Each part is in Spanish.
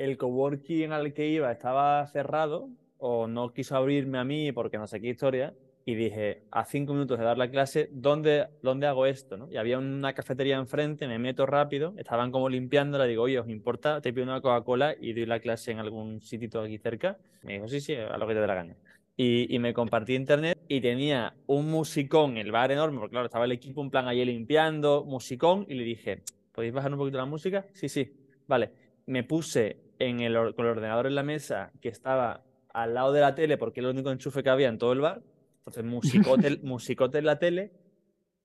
el coworking al que iba estaba cerrado o no quiso abrirme a mí porque no sé qué historia. Y dije, a cinco minutos de dar la clase, ¿dónde, dónde hago esto? ¿no? Y había una cafetería enfrente, me meto rápido, estaban como limpiándola, digo, oye, ¿os importa? Te pido una Coca-Cola y doy la clase en algún sitio aquí cerca. Me dijo, sí, sí, a lo que te dé la gana. Y, y, me compartí internet y tenía un musicón, el bar enorme, porque claro, estaba el equipo en plan allí limpiando, musicón, y le dije, ¿podéis bajar un poquito la música? Sí, sí, vale. Me puse en el, con el ordenador en la mesa que estaba al lado de la tele, porque era el único enchufe que había en todo el bar. Entonces, musicote, musicote en la tele.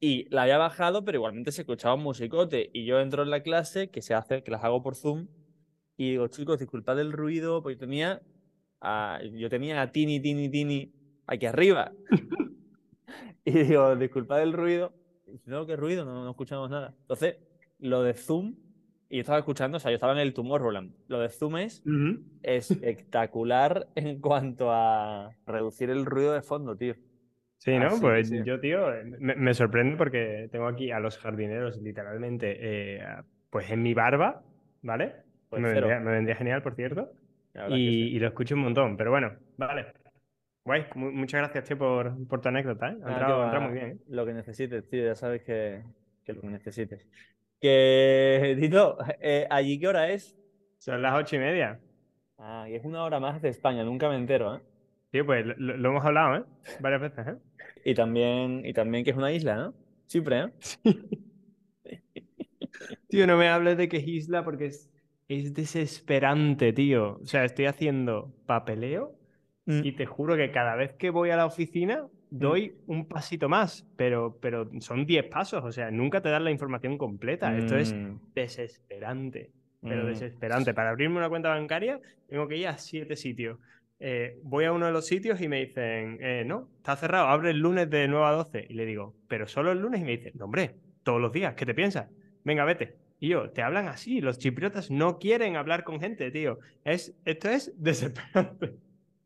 Y la había bajado, pero igualmente se escuchaba un musicote. Y yo entro en la clase, que se hace, que las hago por Zoom, y digo, chicos, disculpad el ruido, porque yo tenía a, yo tenía a Tini, Tini, Tini aquí arriba. y digo, disculpad el ruido. Y dice, no, qué ruido, no, no escuchamos nada. Entonces, lo de Zoom y yo estaba escuchando, o sea, yo estaba en el Tomorrowland. Lo de Zoom es uh -huh. espectacular en cuanto a reducir el ruido de fondo, tío. Sí, ¿no? Así, pues sí. yo, tío, me, me, sorprende porque tengo aquí a los jardineros literalmente, eh, pues en mi barba, ¿vale? Pues me, vendría, me, vendría, genial, por cierto. Y, sí. y, lo escucho un montón, pero bueno, vale. Guay, muchas gracias, tío, por, por tu anécdota, ¿eh? Ha entrado, ah, entrado muy bien. ¿eh? Lo que necesites, tío, ya sabes que, que lo que necesites. Que, Tito, eh, ¿allí qué hora es? Son las ocho y media. Ah, y es una hora más de España, nunca me entero, ¿eh? Tío, pues lo, lo hemos hablado, ¿eh? Varias veces, ¿eh? Y también, y también que es una isla, ¿no? Chipre, ¿eh? Sí. tío, no me hables de que es isla porque es, es desesperante, tío. O sea, estoy haciendo papeleo mm. y te juro que cada vez que voy a la oficina doy mm. un pasito más, pero, pero son 10 pasos, o sea, nunca te dan la información completa. Mm. Esto es desesperante, pero mm. desesperante. Para abrirme una cuenta bancaria tengo que ir a 7 sitios. Eh, voy a uno de los sitios y me dicen, eh, no, está cerrado, abre el lunes de 9 a 12. Y le digo, pero solo el lunes. Y me dicen, no, hombre, todos los días, ¿qué te piensas? Venga, vete. Y yo, te hablan así, los chipriotas no quieren hablar con gente, tío. Es, esto es desesperante.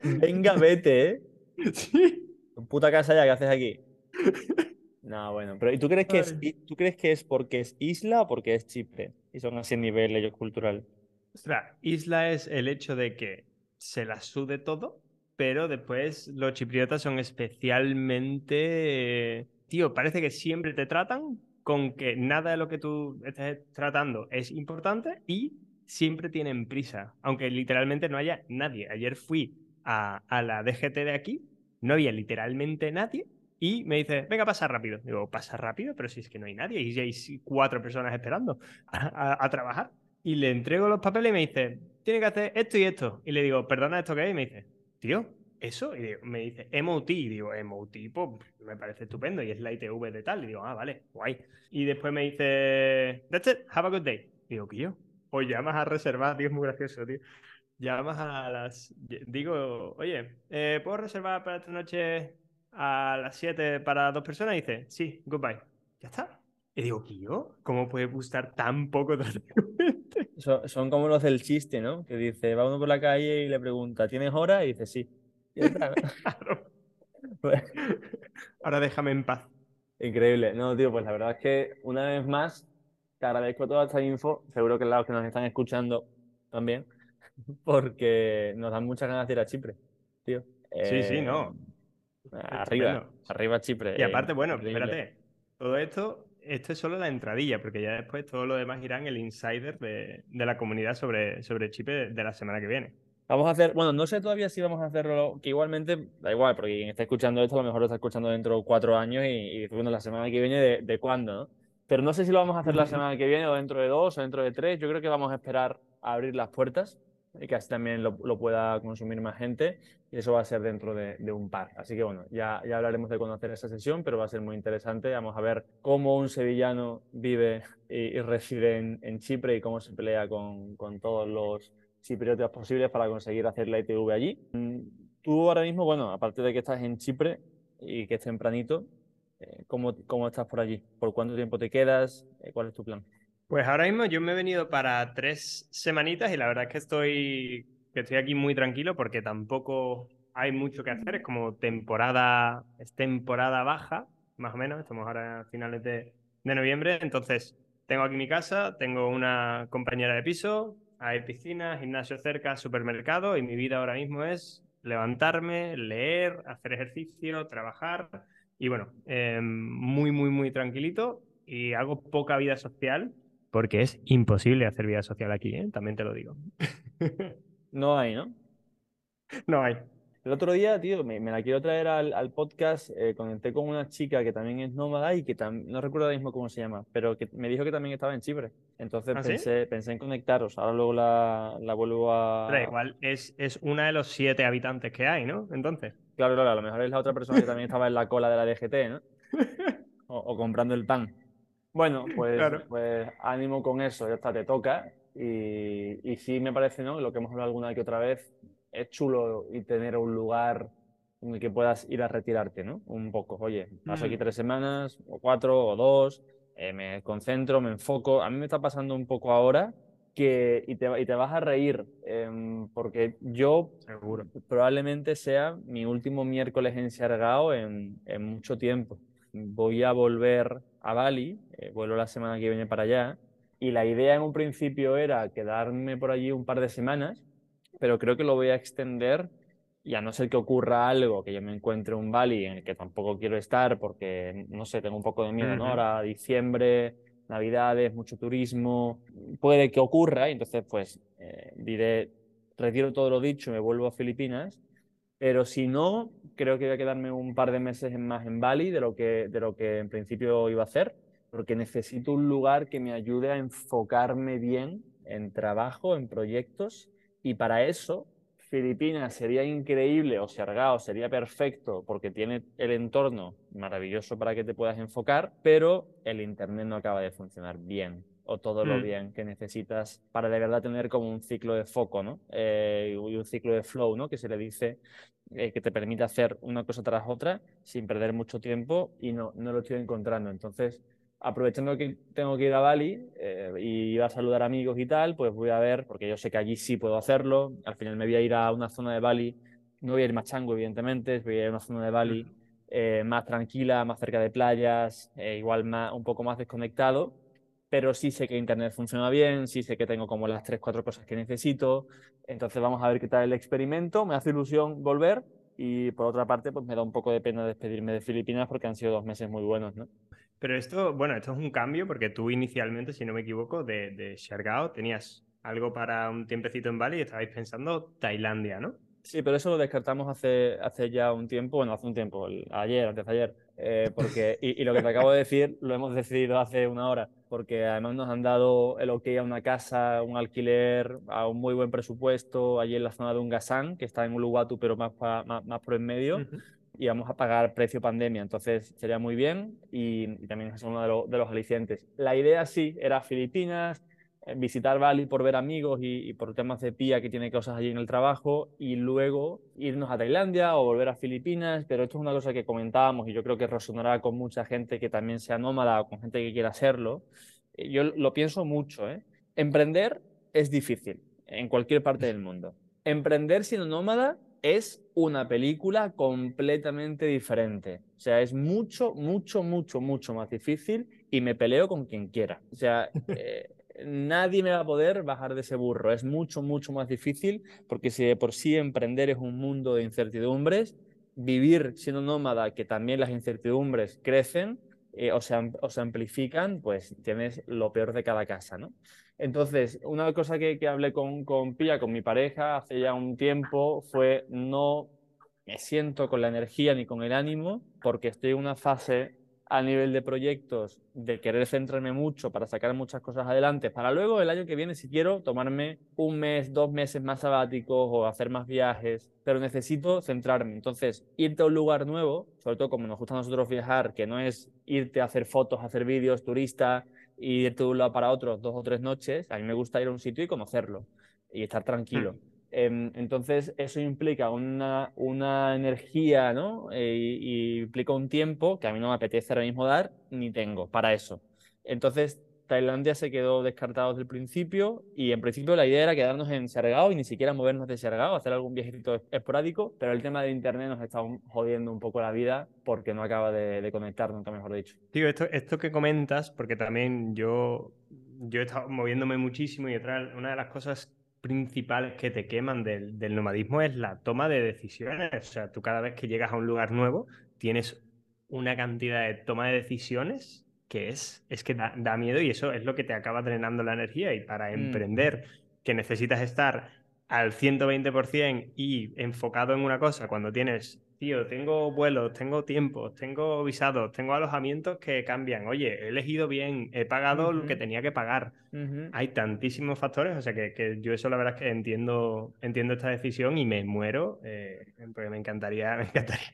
Venga, vete, ¿eh? Sí. Puta casa ya, ¿qué haces aquí? No, bueno, pero ¿y tú crees, que es, tú crees que es porque es isla o porque es Chipre? Y son así a nivel cultural. Ostras, isla es el hecho de que se la sude todo, pero después los chipriotas son especialmente... Tío, parece que siempre te tratan con que nada de lo que tú estés tratando es importante y siempre tienen prisa, aunque literalmente no haya nadie. Ayer fui a, a la DGT de aquí no había literalmente nadie y me dice, venga, pasa rápido. Digo, pasa rápido, pero si es que no hay nadie y hay cuatro personas esperando a, a, a, trabajar. Y le entrego los papeles y me dice, tiene que hacer esto y esto. Y le digo, perdona, ¿esto qué es? Y me dice, tío, ¿eso? Y digo, me dice, MOT. Y digo, MOT, pues me parece estupendo. Y es la ITV de tal. Y digo, ah, vale, guay. Y después me dice, that's it, have a good day. Y digo, tío, o llamas a reservar, tío, es muy gracioso, tío llamas a las. Digo, oye, eh, ¿puedo reservar para esta noche a las 7 para dos personas? Y dice, sí, goodbye. Ya está. Y digo, tío, ¿cómo puede gustar tan poco tranquilamente? Son, son, como los del chiste, ¿no? Que dice, va uno por la calle y le pregunta, ¿tienes hora? Y dice, sí. Y está, ¿no? claro. Pues... Ahora déjame en paz. Increíble. No, tío, pues la verdad es que una vez más te agradezco toda esta info. Seguro que los que nos están escuchando también porque nos dan muchas ganas de ir a Chipre, tío. Sí, eh, sí, no. Arriba, Estupendo. arriba Chipre. Y aparte, bueno, espérate, todo esto, esto es solo la entradilla, porque ya después todo lo demás irá en el insider de, de la comunidad sobre, sobre Chipre de la semana que viene. Vamos a hacer, bueno, no sé todavía si vamos a hacerlo, que igualmente da igual, porque quien está escuchando esto a lo mejor lo está escuchando dentro de cuatro años y, y bueno, la semana que viene de, de cuándo, ¿no? Pero no sé si lo vamos a hacer la semana que viene o dentro de dos o dentro de tres. Yo creo que vamos a esperar a abrir las puertas y que así también lo, lo, pueda consumir más gente y eso va a ser dentro de, de, un par. Así que bueno, ya, ya hablaremos de cuándo hacer esa sesión, pero va a ser muy interesante. Vamos a ver cómo un sevillano vive y, y reside en, en, Chipre y cómo se pelea con, con todos los chipriotas posibles para conseguir hacer la ITV allí. Tú ahora mismo, bueno, aparte de que estás en Chipre y que es tempranito, eh, ¿cómo, ¿cómo estás por allí? ¿Por cuánto tiempo te quedas? Eh, ¿Cuál es tu plan? Pues ahora mismo yo me he venido para tres semanitas y la verdad es que estoy, que estoy aquí muy tranquilo porque tampoco hay mucho que hacer. Es como temporada, es temporada baja, más o menos. Estamos ahora a finales de, de noviembre. Entonces, tengo aquí mi casa, tengo una compañera de piso, hay piscina, gimnasio cerca, supermercado y mi vida ahora mismo es levantarme, leer, hacer ejercicio, trabajar y bueno, em, muy, muy, muy tranquilito y hago poca vida social porque es imposible hacer vida social aquí, ¿eh? también te lo digo. no hay, ¿no? No hay. El otro día, tío, me, la quiero traer al, podcast. Eh, conecté con una chica que también es nómada y que no recuerdo ahora mismo cómo se llama, pero que me dijo que también estaba en Chipre. Entonces ¿Ah, pensé, pensé en conectaros. Ahora luego la, la vuelvo a. Pero igual es, es una de los siete habitantes que hay, ¿no? Entonces. Claro, claro, a lo mejor es la otra persona que también estaba en la cola de la DGT, ¿no? O, comprando el pan. Bueno, pues, pues ánimo con eso, ya está, te toca. Y, y sí me parece, ¿no? Lo que hemos hablado alguna que otra vez, es chulo y tener un lugar en el que puedas ir a retirarte, ¿no? Un poco. Oye, paso aquí mm. tres semanas, o cuatro, o dos, eh, me concentro, me enfoco. A mí me está pasando un poco ahora que, y, te, y te vas a reír, em, porque yo Seguro. probablemente sea mi último miércoles encerrado en, en mucho tiempo. Voy a volver a Bali, eh, vuelvo la semana que viene para allá, y la idea en un principio era quedarme por allí un par de semanas, pero creo que lo voy a extender y a no ser que ocurra algo, que yo me encuentre un Bali en el que tampoco quiero estar porque, no sé, tengo un poco de miedo, ¿no? Ahora diciembre, navidades, mucho turismo, puede que ocurra y entonces pues eh, diré, retiro todo lo dicho me vuelvo a Filipinas, pero si no, creo que voy a quedarme un par de meses más en Bali de lo que, de lo que en principio iba a hacer, porque necesito un lugar que me ayude a enfocarme bien en trabajo, en proyectos y para eso, Filipinas sería increíble o Siargao sería perfecto porque tiene el entorno maravilloso para que te puedas enfocar, pero el Internet no acaba de funcionar bien o todo lo mm. bien que necesitas para de verdad tener como un ciclo de foco, ¿no? Eh, y un ciclo de flow, ¿no? Que se le dice eh, que te permite hacer una cosa tras otra sin perder mucho tiempo y no, no lo estoy encontrando. Entonces, aprovechando que tengo que ir a Bali eh, y iba a saludar amigos y tal, pues voy a ver, porque yo sé que allí sí puedo hacerlo. Al final me voy a ir a una zona de Bali, no voy a ir más chango, evidentemente, voy a ir a una zona de Bali eh, más tranquila, más cerca de playas, eh, igual más, un poco más desconectado. Pero sí sé que Internet funciona bien, sí sé que tengo como las tres, cuatro cosas que necesito. Entonces vamos a ver qué tal el experimento. Me hace ilusión volver y por otra parte, pues me da un poco de pena despedirme de Filipinas porque han sido dos meses muy buenos, ¿no? Pero esto, bueno, esto es un cambio porque tú inicialmente, si no me equivoco, de, de tenías algo para un tiempecito en Bali y estabais pensando Tailandia, ¿no? Sí, pero eso lo descartamos hace, hace ya un tiempo, bueno, hace un tiempo, ayer, antes de ayer, eh, porque, y, lo que te acabo de decir lo hemos decidido hace una hora, porque además nos han dado el ok a una casa, un alquiler, a un muy buen presupuesto, allí en la zona de Ungasan, que está en Uluwatu, pero más, más, más por en medio y vamos a pagar precio pandemia, entonces sería muy bien y, también es uno de, los alicientes. La idea sí era Filipinas, visitar Bali por ver amigos y, por temas de pía que tiene cosas allí en el trabajo y luego irnos a Tailandia o volver a Filipinas, pero esto es una cosa que comentábamos y yo creo que resonará con mucha gente que también sea nómada o con gente que quiera serlo. Eh, yo lo pienso mucho, ¿eh? Emprender es difícil en cualquier parte del mundo. Emprender siendo nómada es una película completamente diferente. O sea, es mucho, mucho, mucho, mucho más difícil y me peleo con quien quiera. O sea, eh, nadie me va a poder bajar de ese burro. Es mucho, mucho más difícil porque si de por sí emprender es un mundo de incertidumbres, vivir siendo nómada, que también las incertidumbres crecen eh, o, se, o se amplifican, pues tienes lo peor de cada casa, ¿no? Entonces, una cosa que, hablé con, con Pia, con mi pareja, hace ya un tiempo, fue no me siento con la energía ni con el ánimo, porque estoy en una fase a nivel de proyectos de querer centrarme mucho para sacar muchas cosas adelante, para luego el año que viene, si quiero, tomarme un mes, dos meses más sabáticos o hacer más viajes, pero necesito centrarme. Entonces, irte a un lugar nuevo, sobre todo como nos gusta a nosotros viajar, que no es irte a hacer fotos, hacer vídeos, turista, y ir de un lado para otro dos o tres noches, a mí me gusta ir a un sitio y conocerlo y estar tranquilo. Hmm. Em, entonces, eso implica una, una energía, ¿no? Eh, y, implica un tiempo que a mí no me apetece ahora mismo dar, ni tengo para eso. Entonces, Tailandia se quedó descartado desde el principio y en principio la idea era quedarnos en Sargao y ni siquiera movernos de Sargao, hacer algún viajecito esporádico, pero el tema de internet nos está jodiendo un poco la vida porque no acaba de, conectar, nunca mejor dicho. Tío, esto, esto que comentas, porque también yo yo he estado moviéndome muchísimo y otra, una de las cosas principales que te queman del, del, nomadismo es la toma de decisiones. O sea, tú cada vez que llegas a un lugar nuevo tienes una cantidad de toma de decisiones que es, es que da, da miedo y eso es lo que te acaba drenando la energía. Y para Mm. emprender, que necesitas estar al 120% y enfocado en una cosa, cuando tienes, tío, tengo vuelos, tengo tiempos, tengo visados, tengo alojamientos que cambian. Oye, he elegido bien, he pagado lo que tenía que pagar. Hay tantísimos factores, o sea que, que yo eso la verdad es que entiendo, entiendo esta decisión y me muero, eh, porque me encantaría, me encantaría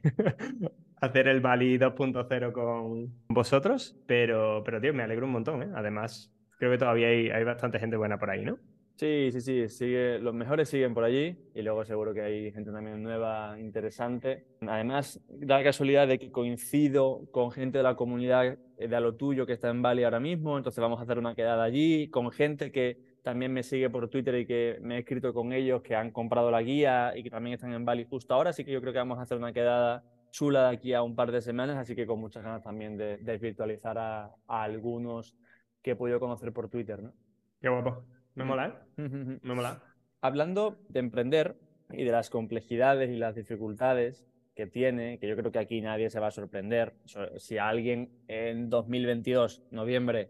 hacer el Bali 2.0 con vosotros, pero, pero tío, me alegro un montón, ¿eh? Además, creo que todavía hay, hay bastante gente buena por ahí, ¿no? Sí, sí, sí, sigue, los mejores siguen por allí y luego seguro que hay gente también nueva, interesante. Además, da la casualidad de que coincido con gente de la comunidad de a lo tuyo que está en Bali ahora mismo, entonces vamos a hacer una quedada allí, con gente que también me sigue por Twitter y que me he escrito con ellos, que han comprado la guía y que también están en Bali justo ahora, así que yo creo que vamos a hacer una quedada chula de aquí a un par de semanas, así que con muchas ganas también de, de virtualizar a, a algunos que he podido conocer por Twitter, ¿no? Qué guapo. Me mola, ¿eh? Me mola. Hablando de emprender y de las complejidades y las dificultades que tiene, que yo creo que aquí nadie se va a sorprender. So- Si alguien en 2022, noviembre,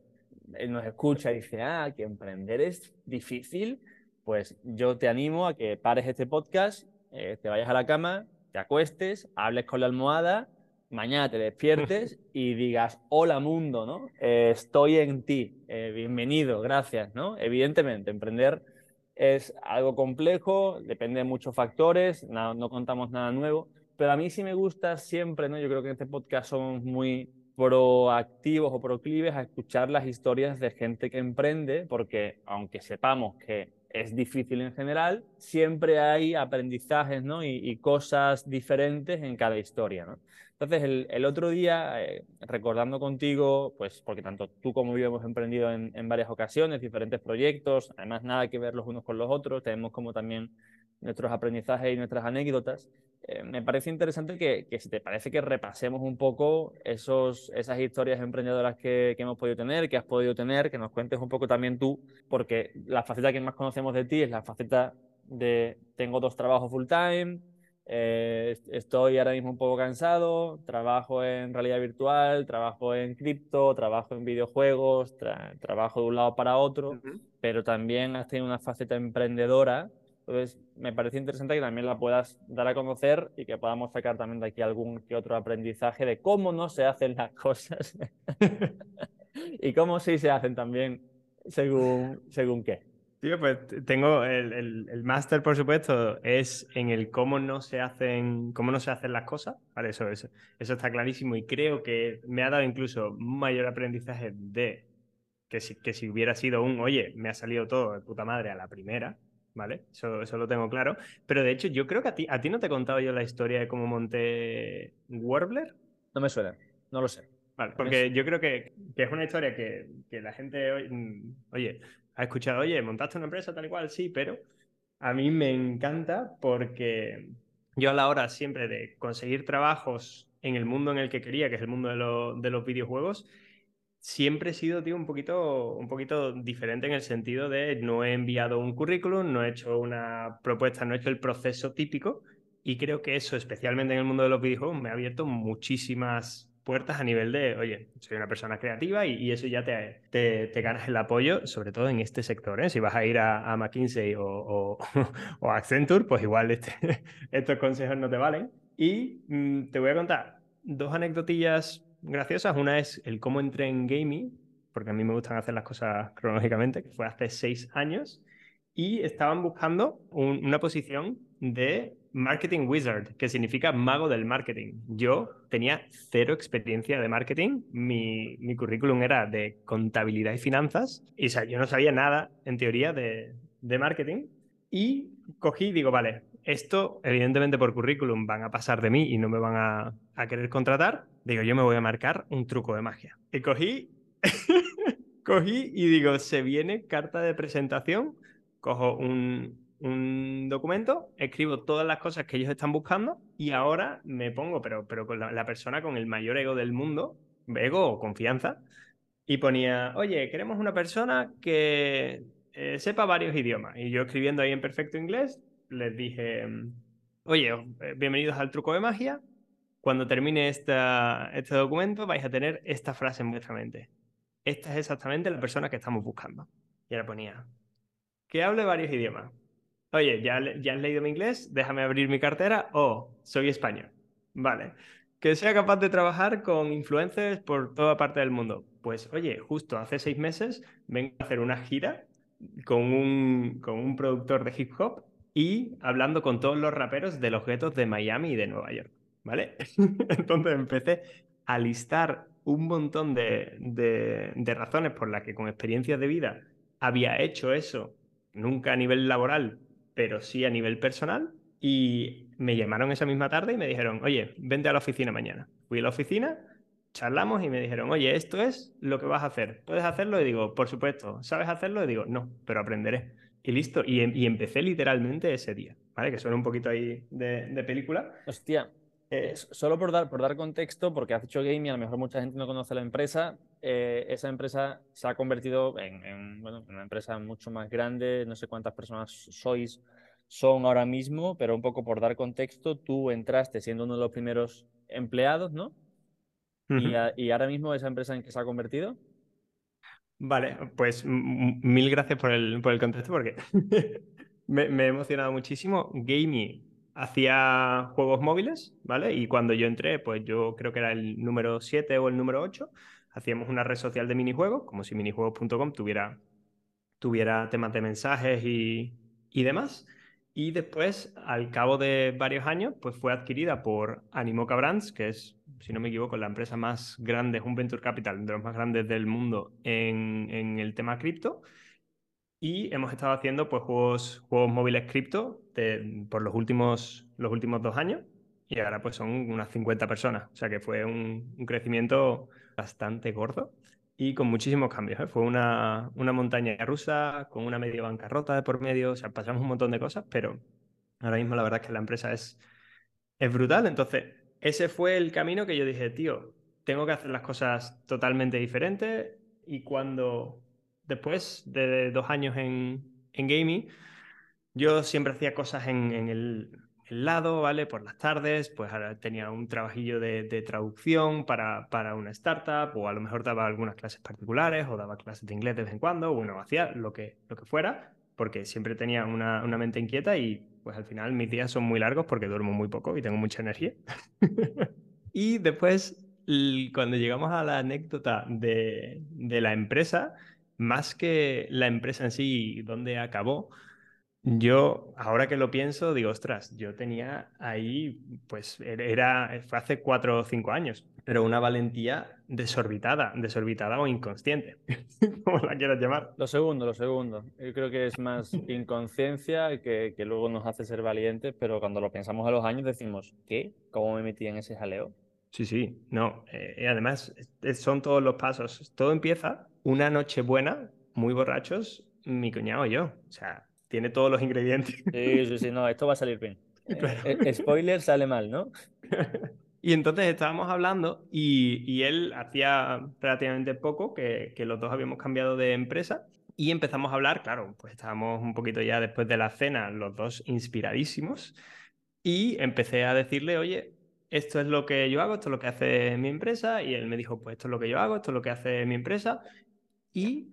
eh, nos escucha y dice, ah, que emprender es difícil, pues yo te animo a que pares este podcast, eh, te vayas a la cama, te acuestes, hables con la almohada, mañana te despiertes y digas, hola mundo, ¿no? Eh, estoy en ti, eh, bienvenido, gracias, ¿no? Evidentemente, emprender es algo complejo, depende de muchos factores, no, no contamos nada nuevo, pero a mí sí me gusta siempre, ¿no? Yo creo que en este podcast somos muy proactivos o proclives a escuchar las historias de gente que emprende, porque aunque sepamos que es difícil en general, siempre hay aprendizajes ¿no? y, cosas diferentes en cada historia. ¿no? Entonces, el, el otro día, eh, recordando contigo, pues porque tanto tú como yo hemos emprendido en, en, varias ocasiones, diferentes proyectos, además nada que ver los unos con los otros, tenemos como también nuestros aprendizajes y nuestras anécdotas. Eh, me parece interesante que, que, si te parece que repasemos un poco esos, esas historias emprendedoras que, que, hemos podido tener, que has podido tener, que nos cuentes un poco también tú, porque la faceta que más conocemos de ti es la faceta de tengo dos trabajos full time, eh, estoy ahora mismo un poco cansado, trabajo en realidad virtual, trabajo en cripto, trabajo en videojuegos, tra trabajo de un lado para otro, uh -huh. pero también has tenido una faceta emprendedora. Entonces, me parece interesante que también la puedas dar a conocer y que podamos sacar también de aquí algún que otro aprendizaje de cómo no se hacen las cosas y cómo sí se hacen también según, según qué. Tío, pues tengo el, el, el máster, por supuesto, es en el cómo no se hacen, cómo no se hacen las cosas. Vale, eso, eso, eso está clarísimo y creo que me ha dado incluso mayor aprendizaje de que si, que si hubiera sido un, oye, me ha salido todo de puta madre a la primera, ¿vale? Eso, eso lo tengo claro. Pero de hecho, yo creo que a ti, a ti no te he contado yo la historia de cómo monté Warbler. No me suena, no lo sé. Vale, porque yo creo que, que es una historia que, que la gente, oye, ha escuchado, oye, montaste una empresa tal y cual, sí, pero a mí me encanta porque yo a la hora siempre de conseguir trabajos en el mundo en el que quería, que es el mundo de, lo, de los videojuegos, siempre he sido, tío, un poquito, un poquito diferente en el sentido de no he enviado un currículum, no he hecho una propuesta, no he hecho el proceso típico y creo que eso, especialmente en el mundo de los videojuegos, me ha abierto muchísimas puertas a nivel de, oye, soy una persona creativa y, y eso ya te, te, te, ganas el apoyo, sobre todo en este sector. ¿eh? Si vas a ir a, a McKinsey o, o, o, Accenture, pues igual este, estos consejos no te valen. Y mmm, te voy a contar dos anecdotillas graciosas. Una es el cómo entré en gaming, porque a mí me gustan hacer las cosas cronológicamente, que fue hace seis años, y estaban buscando un, una posición de Marketing Wizard, que significa mago del marketing. Yo tenía cero experiencia de marketing, mi, currículum era de contabilidad y finanzas, y yo no sabía nada, en teoría, de, de marketing, y cogí y digo, vale, esto evidentemente por currículum van a pasar de mí y no me van a, a querer contratar, digo, yo me voy a marcar un truco de magia. Y cogí, cogí y digo, se viene carta de presentación, cojo un, un documento, escribo todas las cosas que ellos están buscando y ahora me pongo, pero, pero con la, persona con el mayor ego del mundo, ego o confianza, y ponía, oye, queremos una persona que eh, sepa varios idiomas. Y yo escribiendo ahí en perfecto inglés, les dije, oye, eh, bienvenidos al truco de magia. Cuando termine este documento vais a tener esta frase en vuestra mente. Esta es exactamente la persona que estamos buscando. Y ahora ponía, que hable varios idiomas. Oye, ¿ya, ¿ya has leído mi inglés? Déjame abrir mi cartera. Oh, soy español. Vale. Que sea capaz de trabajar con influencers por toda parte del mundo. Pues oye, justo hace seis meses vengo a hacer una gira con un, con un productor de hip hop y hablando con todos los raperos de los guetos de Miami y de Nueva York. ¿Vale? Entonces empecé a listar un montón de, de, razones por las que con experiencias de vida había hecho eso, nunca a nivel laboral, pero sí a nivel personal. Y me llamaron esa misma tarde y me dijeron, oye, vente a la oficina mañana. Fui a la oficina, charlamos y me dijeron, oye, esto es lo que vas a hacer. ¿Puedes hacerlo? Y digo, por supuesto. ¿Sabes hacerlo? Y digo, no, pero aprenderé. Y listo. Y, em, y empecé literalmente ese día, ¿vale? Que suena un poquito ahí de, de película. Hostia, eh, solo por dar, por dar contexto, porque has dicho gaming, a lo mejor mucha gente no conoce la empresa. Eh, esa empresa se ha convertido en, en, bueno, una empresa mucho más grande. No sé cuántas personas sois, son ahora mismo, pero un poco por dar contexto, tú entraste siendo uno de los primeros empleados, ¿no? Uh -huh. y, a, y, ahora mismo esa empresa en que se ha convertido. Vale, pues mil gracias por el, por el contexto porque me, he emocionado muchísimo. Gaming hacía juegos móviles, ¿vale? Y cuando yo entré, pues yo creo que era el número 7 o el número 8, hacíamos una red social de minijuegos, como si minijuegos.com tuviera, tuviera temas de mensajes y, y demás. Y después, al cabo de varios años, pues fue adquirida por Animoca Brands, que es, si no me equivoco, la empresa más grande, es un venture capital de los más grandes del mundo en, el tema cripto. Y hemos estado haciendo pues, juegos, juegos móviles cripto por los últimos, los últimos dos años. Y ahora pues son unas 50 personas. O sea que fue un crecimiento bastante gordo y con muchísimos cambios. ¿eh? Fue una, una, montaña rusa con una medio bancarrota de por medio, o sea, pasamos un montón de cosas, pero ahora mismo la verdad es que la empresa es, es brutal. Entonces, ese fue el camino que yo dije, tío, tengo que hacer las cosas totalmente diferentes y cuando después de dos años en, en gaming, yo siempre hacía cosas en, en el, el lado, ¿vale? Por las tardes, pues ahora tenía un trabajillo de, de, traducción para, para una startup, o a lo mejor daba algunas clases particulares, o daba clases de inglés de vez en cuando, bueno, hacía lo que, lo que fuera, porque siempre tenía una, una mente inquieta y pues al final mis días son muy largos porque duermo muy poco y tengo mucha energía. y después, cuando llegamos a la anécdota de, de la empresa, más que la empresa en sí, donde acabó, yo, ahora que lo pienso, digo, ostras, yo tenía ahí, pues era, fue hace cuatro o cinco años, pero una valentía desorbitada, desorbitada o inconsciente, como la quieras llamar. Lo segundo, lo segundo. Yo creo que es más inconsciencia que, que luego nos hace ser valientes, pero cuando lo pensamos a los años decimos, ¿qué? ¿Cómo me metí en ese jaleo? Sí, sí, no. Eh, además, son todos los pasos. Todo empieza una noche buena, muy borrachos, mi cuñado y yo. O sea, tiene todos los ingredientes. Sí, sí, sí, no, esto va a salir bien. Claro. El, spoiler sale mal, ¿no? y entonces estábamos hablando y, y él hacía relativamente poco que, que, los dos habíamos cambiado de empresa y empezamos a hablar, claro, pues estábamos un poquito ya después de la cena, los dos inspiradísimos y empecé a decirle, oye, esto es lo que yo hago, esto es lo que hace mi empresa y él me dijo, pues esto es lo que yo hago, esto es lo que hace mi empresa y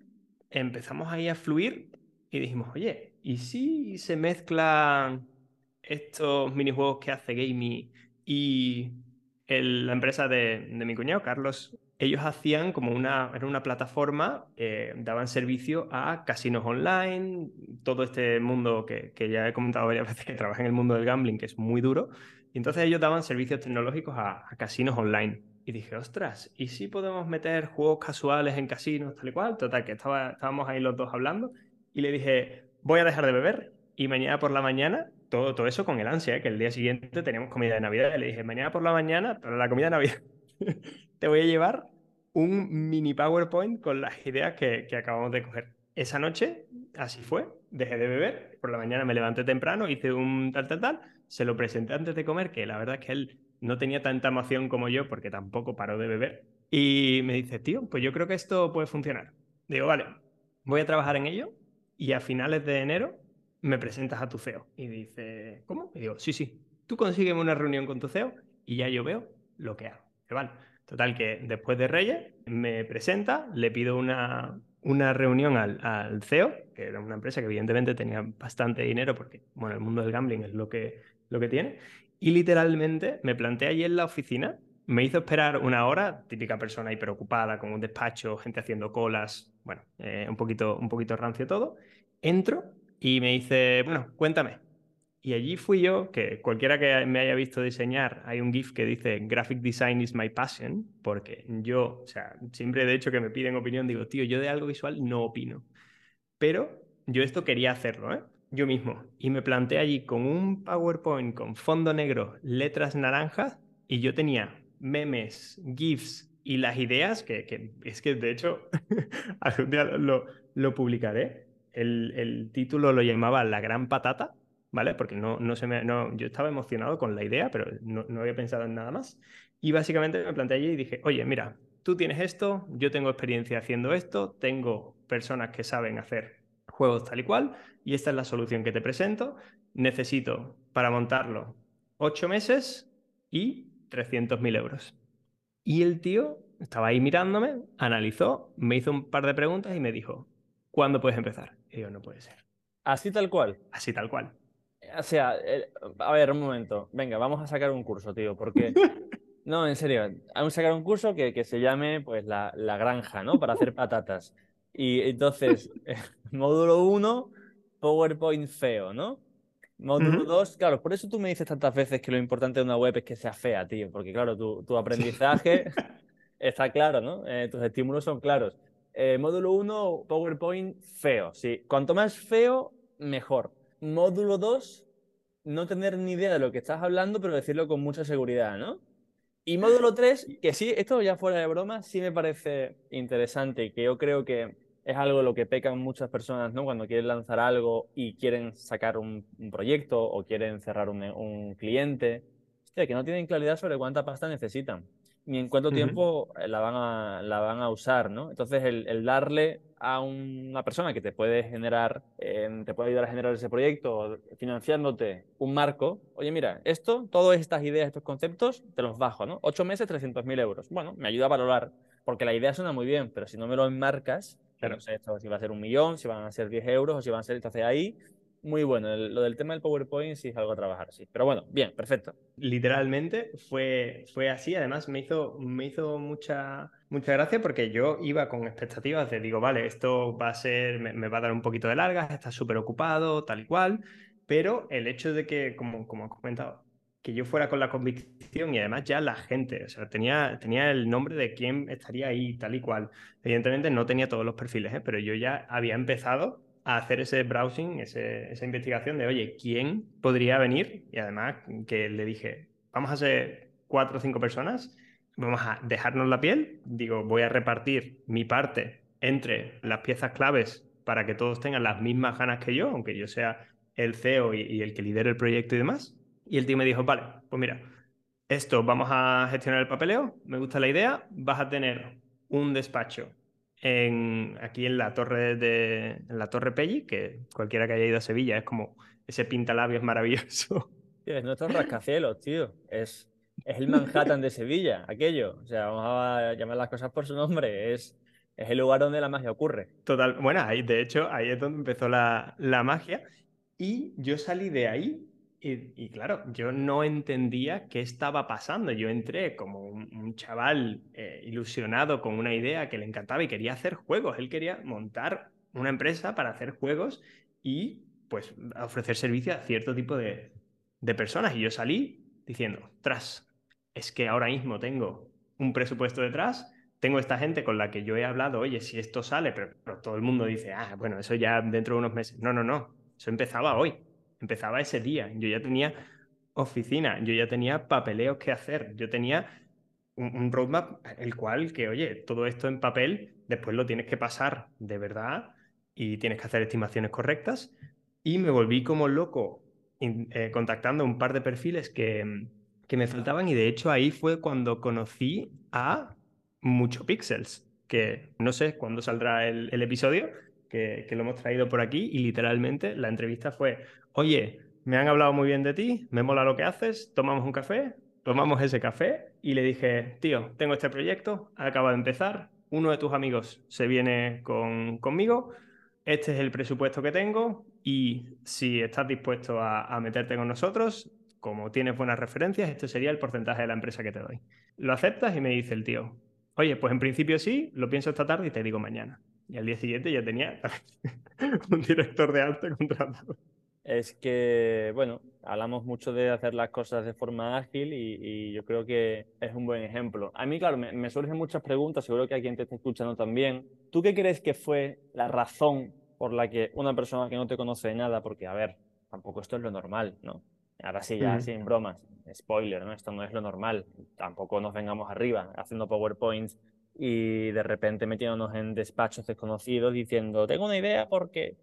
empezamos ahí a fluir y dijimos, oye, ¿y si se mezclan estos minijuegos que hace Gamey y la empresa de, mi cuñado, Carlos? Ellos hacían como una, era una plataforma, eh, daban servicio a casinos online, todo este mundo que, que, ya he comentado varias veces que trabaja en el mundo del gambling, que es muy duro. Y entonces ellos daban servicios tecnológicos a, a casinos online. Y dije, ostras, ¿y si podemos meter juegos casuales en casinos, tal y cual? Total, que estaba, estábamos ahí los dos hablando y le dije, voy a dejar de beber y mañana por la mañana, todo, todo eso con el ansia, ¿eh? que el día siguiente teníamos comida de Navidad. Le dije, mañana por la mañana, para la comida de Navidad, te voy a llevar un mini PowerPoint con las ideas que, que acabamos de coger. Esa noche, así fue, dejé de beber, por la mañana me levanté temprano, hice un tal, tal, tal, se lo presenté antes de comer, que la verdad es que él no tenía tanta emoción como yo, porque tampoco paró de beber, Y me dice, tío, pues yo creo que esto puede funcionar. Digo, vale, voy a trabajar en ello y a finales de enero me presentas a tu CEO. Y dice, ¿cómo? Y digo, sí, sí, tú consígueme una reunión con tu CEO y ya yo veo lo que hago. Vale. Total, que después de Reyes me presenta, le pido una, una reunión al, al, CEO, que era una empresa que evidentemente tenía bastante dinero porque, bueno, el mundo del gambling es lo que, lo que tiene, y literalmente me plantea allí en la oficina, me hizo esperar una hora, típica persona ahí preocupada, con un despacho, gente haciendo colas, bueno, eh, un, poquito, un poquito rancio todo, entro y me dice, bueno, cuéntame, y allí fui yo, que cualquiera que me haya visto diseñar, hay un GIF que dice Graphic Design is my passion, porque yo, o sea, siempre de hecho que me piden opinión, digo, tío, yo de algo visual no opino. Pero yo esto quería hacerlo, ¿eh? Yo mismo. Y me planté allí con un PowerPoint con fondo negro, letras naranjas, y yo tenía memes, GIFs y las ideas, que, es que de hecho algún día lo, lo publicaré. El, el título lo llamaba La Gran Patata ¿vale? Porque no, no se me, no, yo estaba emocionado con la idea, pero no, no había pensado en nada más. Y básicamente me planteé allí y dije, oye, mira, tú tienes esto, yo tengo experiencia haciendo esto, tengo personas que saben hacer juegos tal y cual, y esta es la solución que te presento. Necesito para montarlo ocho meses y 300.000 euros. Y el tío estaba ahí mirándome, analizó, me hizo un par de preguntas y me dijo, ¿cuándo puedes empezar? Y yo, no puede ser. Así tal cual. Así tal cual o sea, a ver, un momento. Venga, vamos a sacar un curso, tío, porque... No, en serio, vamos a sacar un curso que, que se llame pues la, la, granja, ¿no? Para hacer patatas. Y entonces, módulo 1, PowerPoint feo, ¿no? Módulo 2, claro, por eso tú me dices tantas veces que lo importante de una web es que sea fea, tío, porque claro, tu, tu aprendizaje está claro, ¿no? Eh, tus estímulos son claros. Eh, módulo 1, PowerPoint feo, sí. Cuanto más feo, mejor. Módulo 2, no tener ni idea de lo que estás hablando, pero decirlo con mucha seguridad, ¿no? Y módulo 3, que sí, esto ya fuera de broma, sí me parece interesante y que yo creo que es algo lo que pecan muchas personas, ¿no? Cuando quieren lanzar algo y quieren sacar un, proyecto o quieren cerrar un, un cliente, hostia, que no tienen claridad sobre cuánta pasta necesitan ni en cuánto tiempo la van a, la van a usar, ¿no? Entonces, el, el darle a una persona que te puede generar, eh, te puede ayudar a generar ese proyecto, financiándote un marco, oye, mira, esto, todas estas ideas, estos conceptos, te los bajo, ¿no? Ocho meses, 300.000 euros. Bueno, me ayuda a valorar, porque la idea suena muy bien, pero si no me lo enmarcas, sé esto, si va a ser un millón, si van a ser 10 euros o si van a ser, entonces ahí muy bueno. lo del tema del PowerPoint sí es algo a trabajar, sí. Pero bueno, bien, perfecto. Literalmente fue, fue así. Además, me hizo, me hizo mucha, mucha gracia porque yo iba con expectativas de, digo, vale, esto va a ser, me, va a dar un poquito de largas, está súper ocupado, tal y cual. Pero el hecho de que, como, como has comentado, que yo fuera con la convicción y además ya la gente, o sea, tenía, tenía el nombre de quién estaría ahí, tal y cual. Evidentemente no tenía todos los perfiles, ¿eh? pero yo ya había empezado a hacer ese browsing, esa investigación de, oye, ¿quién podría venir? Y además que le dije, vamos a ser cuatro o cinco personas, vamos a dejarnos la piel, digo, voy a repartir mi parte entre las piezas claves para que todos tengan las mismas ganas que yo, aunque yo sea el CEO y, el que lidere el proyecto y demás. Y el tío me dijo, vale, pues mira, esto vamos a gestionar el papeleo, me gusta la idea, vas a tener un despacho aquí en la torre de en la torre Pelli, que cualquiera que haya ido a Sevilla es como ese pintalabios maravilloso. Tío, es nuestro rascacielos, tío. Es, es el Manhattan de Sevilla, aquello. O sea, vamos a llamar las cosas por su nombre. Es, es el lugar donde la magia ocurre. Total. Bueno, ahí, de hecho, ahí es donde empezó la, la magia. Y yo salí de ahí y, claro, yo no entendía qué estaba pasando. Yo entré como un, chaval eh, ilusionado con una idea que le encantaba y quería hacer juegos. Él quería montar una empresa para hacer juegos y pues ofrecer servicio a cierto tipo de, personas. Y yo salí diciendo, tras, es que ahora mismo tengo un presupuesto detrás, tengo esta gente con la que yo he hablado, oye, si esto sale, pero, pero todo el mundo dice, ah, bueno, eso ya dentro de unos meses. No, no, no, eso empezaba hoy empezaba ese día. Yo ya tenía oficina, yo ya tenía papeleos que hacer, yo tenía un, roadmap el cual que, oye, todo esto en papel, después lo tienes que pasar de verdad y tienes que hacer estimaciones correctas. Y me volví como loco eh, contactando un par de perfiles que, que me faltaban y de hecho ahí fue cuando conocí a Mucho Pixels, que no sé cuándo saldrá el, episodio, que, que, lo hemos traído por aquí y literalmente la entrevista fue, oye, me han hablado muy bien de ti, me mola lo que haces, tomamos un café, tomamos ese café y le dije, tío, tengo este proyecto, acaba de empezar, uno de tus amigos se viene con, conmigo, este es el presupuesto que tengo y si estás dispuesto a, meterte con nosotros, como tienes buenas referencias, este sería el porcentaje de la empresa que te doy. Lo aceptas y me dice el tío, oye, pues en principio sí, lo pienso esta tarde y te digo mañana. Y al día siguiente ya tenía un director de arte contratado es que, bueno, hablamos mucho de hacer las cosas de forma ágil y, yo creo que es un buen ejemplo. A mí, claro, me, surgen muchas preguntas, seguro que a quien te está escuchando también. ¿Tú qué crees que fue la razón por la que una persona que no te conoce de nada, porque, a ver, tampoco esto es lo normal, ¿no? Ahora sí, ya sin bromas, spoiler, ¿no? Esto no es lo normal. Tampoco nos vengamos arriba haciendo PowerPoints y de repente metiéndonos en despachos desconocidos diciendo, tengo una idea porque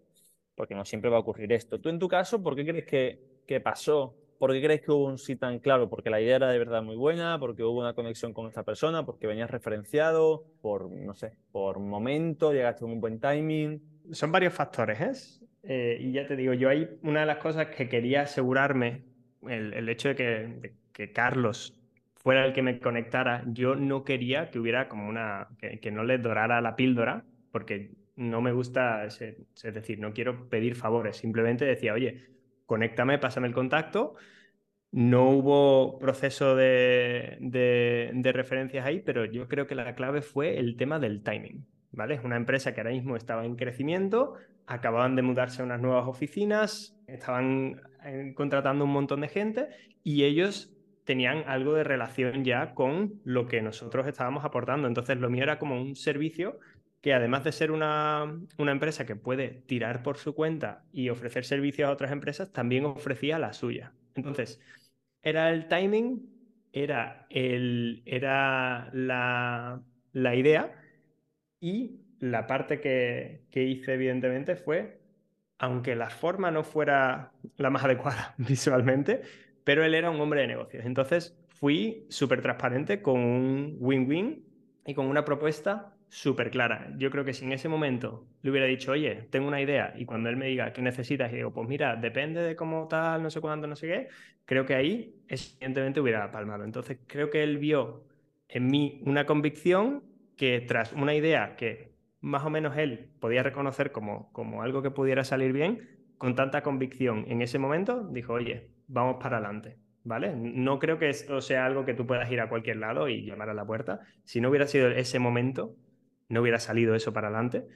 porque no siempre va a ocurrir esto. Tú en tu caso, ¿por qué crees que, que pasó? ¿Por qué crees que hubo un sí tan claro? ¿Porque la idea era de verdad muy buena? ¿Porque hubo una conexión con esta persona? ¿Porque venías referenciado? ¿Por, no sé, por momento? ¿Llegaste con un buen timing? Son varios factores, ¿eh? ¿eh? y ya te digo, yo hay una de las cosas que quería asegurarme, el, el hecho de que, de que, Carlos fuera el que me conectara, yo no quería que hubiera como una, que, que no le dorara la píldora, porque no me gusta, es, decir, no quiero pedir favores, simplemente decía, oye, conéctame, pásame el contacto. No hubo proceso de, de, referencias ahí, pero yo creo que la clave fue el tema del timing. ¿vale? Es una empresa que ahora mismo estaba en crecimiento, acababan de mudarse a unas nuevas oficinas, estaban eh, contratando un montón de gente y ellos tenían algo de relación ya con lo que nosotros estábamos aportando. Entonces lo mío era como un servicio que además de ser una, empresa que puede tirar por su cuenta y ofrecer servicios a otras empresas, también ofrecía la suya. Entonces, era el timing, era, el, era la, idea y la parte que, que hice, evidentemente, fue, aunque la forma no fuera la más adecuada visualmente, pero él era un hombre de negocios. Entonces, fui súper transparente con un win-win y con una propuesta súper clara. Yo creo que si en ese momento le hubiera dicho, oye, tengo una idea, y cuando él me diga qué necesitas, y digo, pues mira, depende de cómo tal, no sé cuándo, no sé qué, creo que ahí evidentemente hubiera palmado. Entonces creo que él vio en mí una convicción que tras una idea que más o menos él podía reconocer como, como algo que pudiera salir bien, con tanta convicción en ese momento, dijo, oye, vamos para adelante. ¿Vale? No creo que esto sea algo que tú puedas ir a cualquier lado y llamar a la puerta. Si no hubiera sido ese momento, no hubiera salido eso para adelante,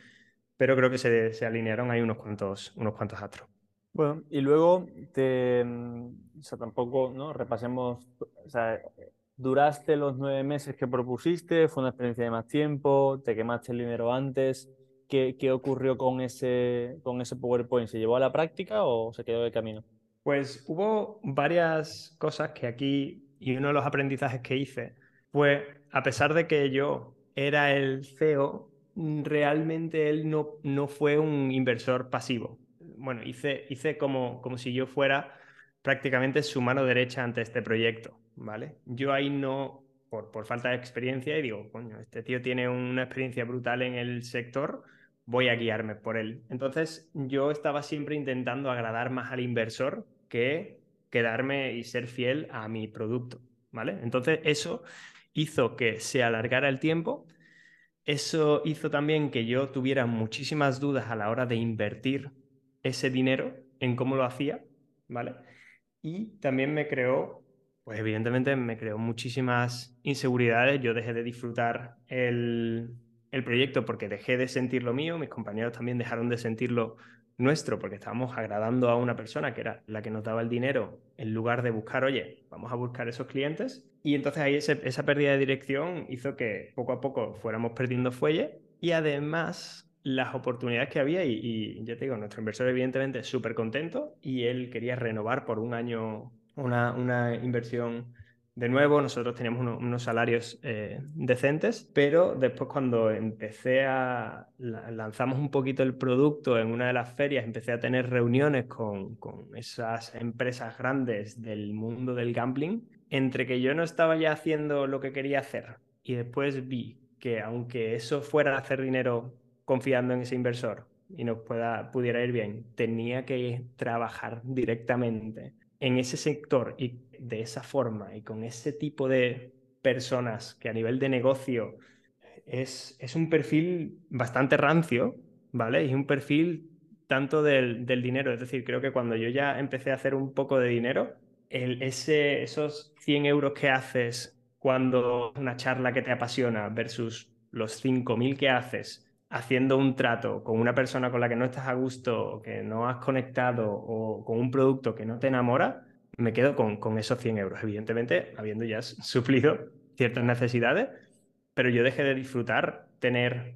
pero creo que se, alinearon ahí unos cuantos, unos cuantos astros. Bueno, y luego te, o sea, tampoco, ¿no? Repasemos, o sea, duraste los nueve meses que propusiste, fue una experiencia de más tiempo, te quemaste el dinero antes. ¿Qué, qué ocurrió con ese, con ese PowerPoint? ¿Se llevó a la práctica o se quedó de camino? Pues hubo varias cosas que aquí, y uno de los aprendizajes que hice fue, a pesar de que yo era el CEO, mm, realmente él no, no fue un inversor pasivo. Bueno, hice, hice como, como si yo fuera prácticamente su mano derecha ante este proyecto, ¿vale? Yo ahí no, por, por falta de experiencia, y digo, coño, este tío tiene una experiencia brutal en el sector, voy a guiarme por él. Entonces, yo estaba siempre intentando agradar más al inversor que quedarme y ser fiel a mi producto, ¿vale? Entonces, eso hizo que se alargara el tiempo. Eso hizo también que yo tuviera muchísimas dudas a la hora de invertir ese dinero en cómo lo hacía, ¿vale? Y también me creó, pues evidentemente me creó muchísimas inseguridades. Yo dejé de disfrutar el, el proyecto porque dejé de sentir lo mío, mis compañeros también dejaron de sentirlo nuestro, porque estábamos agradando a una persona que era la que nos daba el dinero, en lugar de buscar, oye, vamos a buscar esos clientes. Y entonces ahí esa pérdida de dirección hizo que poco a poco fuéramos perdiendo fuelle y además las oportunidades que había, y, ya te digo, nuestro inversor evidentemente súper contento y él quería renovar por un año una, una inversión de nuevo, nosotros teníamos unos salarios eh, decentes, pero después cuando empecé a, lanzamos un poquito el producto en una de las ferias, empecé a tener reuniones con, con esas empresas grandes del mundo del gambling, entre que yo no estaba ya haciendo lo que quería hacer y después vi que aunque eso fuera hacer dinero confiando en ese inversor y nos pueda, pudiera ir bien, tenía que trabajar directamente en ese sector y de esa forma y con ese tipo de personas que a nivel de negocio es, es un perfil bastante rancio, ¿vale? Y un perfil tanto del, del, dinero, es decir, creo que cuando yo ya empecé a hacer un poco de dinero, el, ese, esos 100 euros que haces cuando una charla que te apasiona versus los 5.000 que haces haciendo un trato con una persona con la que no estás a gusto, que no has conectado o con un producto que no te enamora, me quedo con, esos 100 euros, evidentemente habiendo ya suplido ciertas necesidades, pero yo dejé de disfrutar tener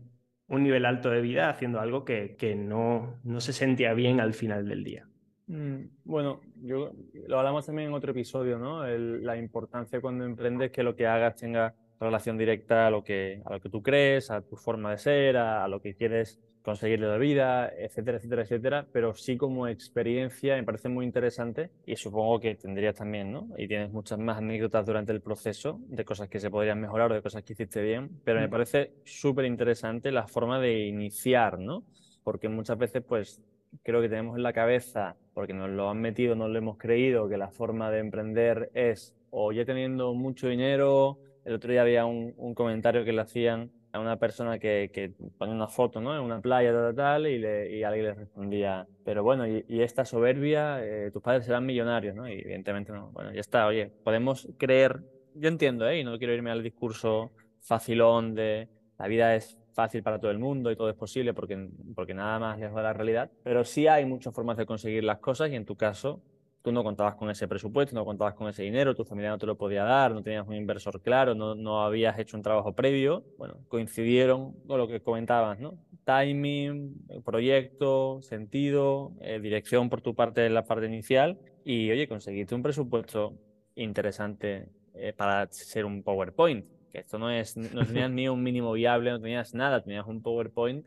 un nivel alto de vida haciendo algo que, que no, no se sentía bien al final del día. Mm, bueno, yo, lo hablamos también en otro episodio, ¿no? la importancia cuando emprendes que lo que hagas tenga relación directa a lo que, a lo que tú crees, a tu forma de ser, a, lo que quieres conseguir de la vida, etcétera, etcétera, etcétera, pero sí como experiencia me parece muy interesante y supongo que tendrías también, ¿no? Y tienes muchas más anécdotas durante el proceso de cosas que se podrían mejorar o de cosas que hiciste bien, pero me mm. parece súper interesante la forma de iniciar, ¿no? Porque muchas veces, pues, creo que tenemos en la cabeza, porque nos lo han metido, no lo hemos creído, que la forma de emprender es o ya teniendo mucho dinero, el otro día había un, comentario que le hacían a una persona que, que ponía una foto ¿no? en una playa, tal, y, le, y alguien le respondía, pero bueno, y, esta soberbia, eh, tus padres serán millonarios, ¿no? Y evidentemente no. Bueno, ya está, oye, podemos creer, yo entiendo, ¿eh? Y no quiero irme al discurso facilón de la vida es fácil para todo el mundo y todo es posible porque, porque nada más lejos de la realidad, pero sí hay muchas formas de conseguir las cosas y en tu caso tú no contabas con ese presupuesto, no contabas con ese dinero, tu familia no te lo podía dar, no tenías un inversor claro, no, no habías hecho un trabajo previo, bueno, coincidieron con lo que comentabas, ¿no? Timing, proyecto, sentido, eh, dirección por tu parte en la parte inicial y, oye, conseguiste un presupuesto interesante eh, para ser un PowerPoint, que esto no es, no tenías ni un mínimo viable, no tenías nada, tenías un PowerPoint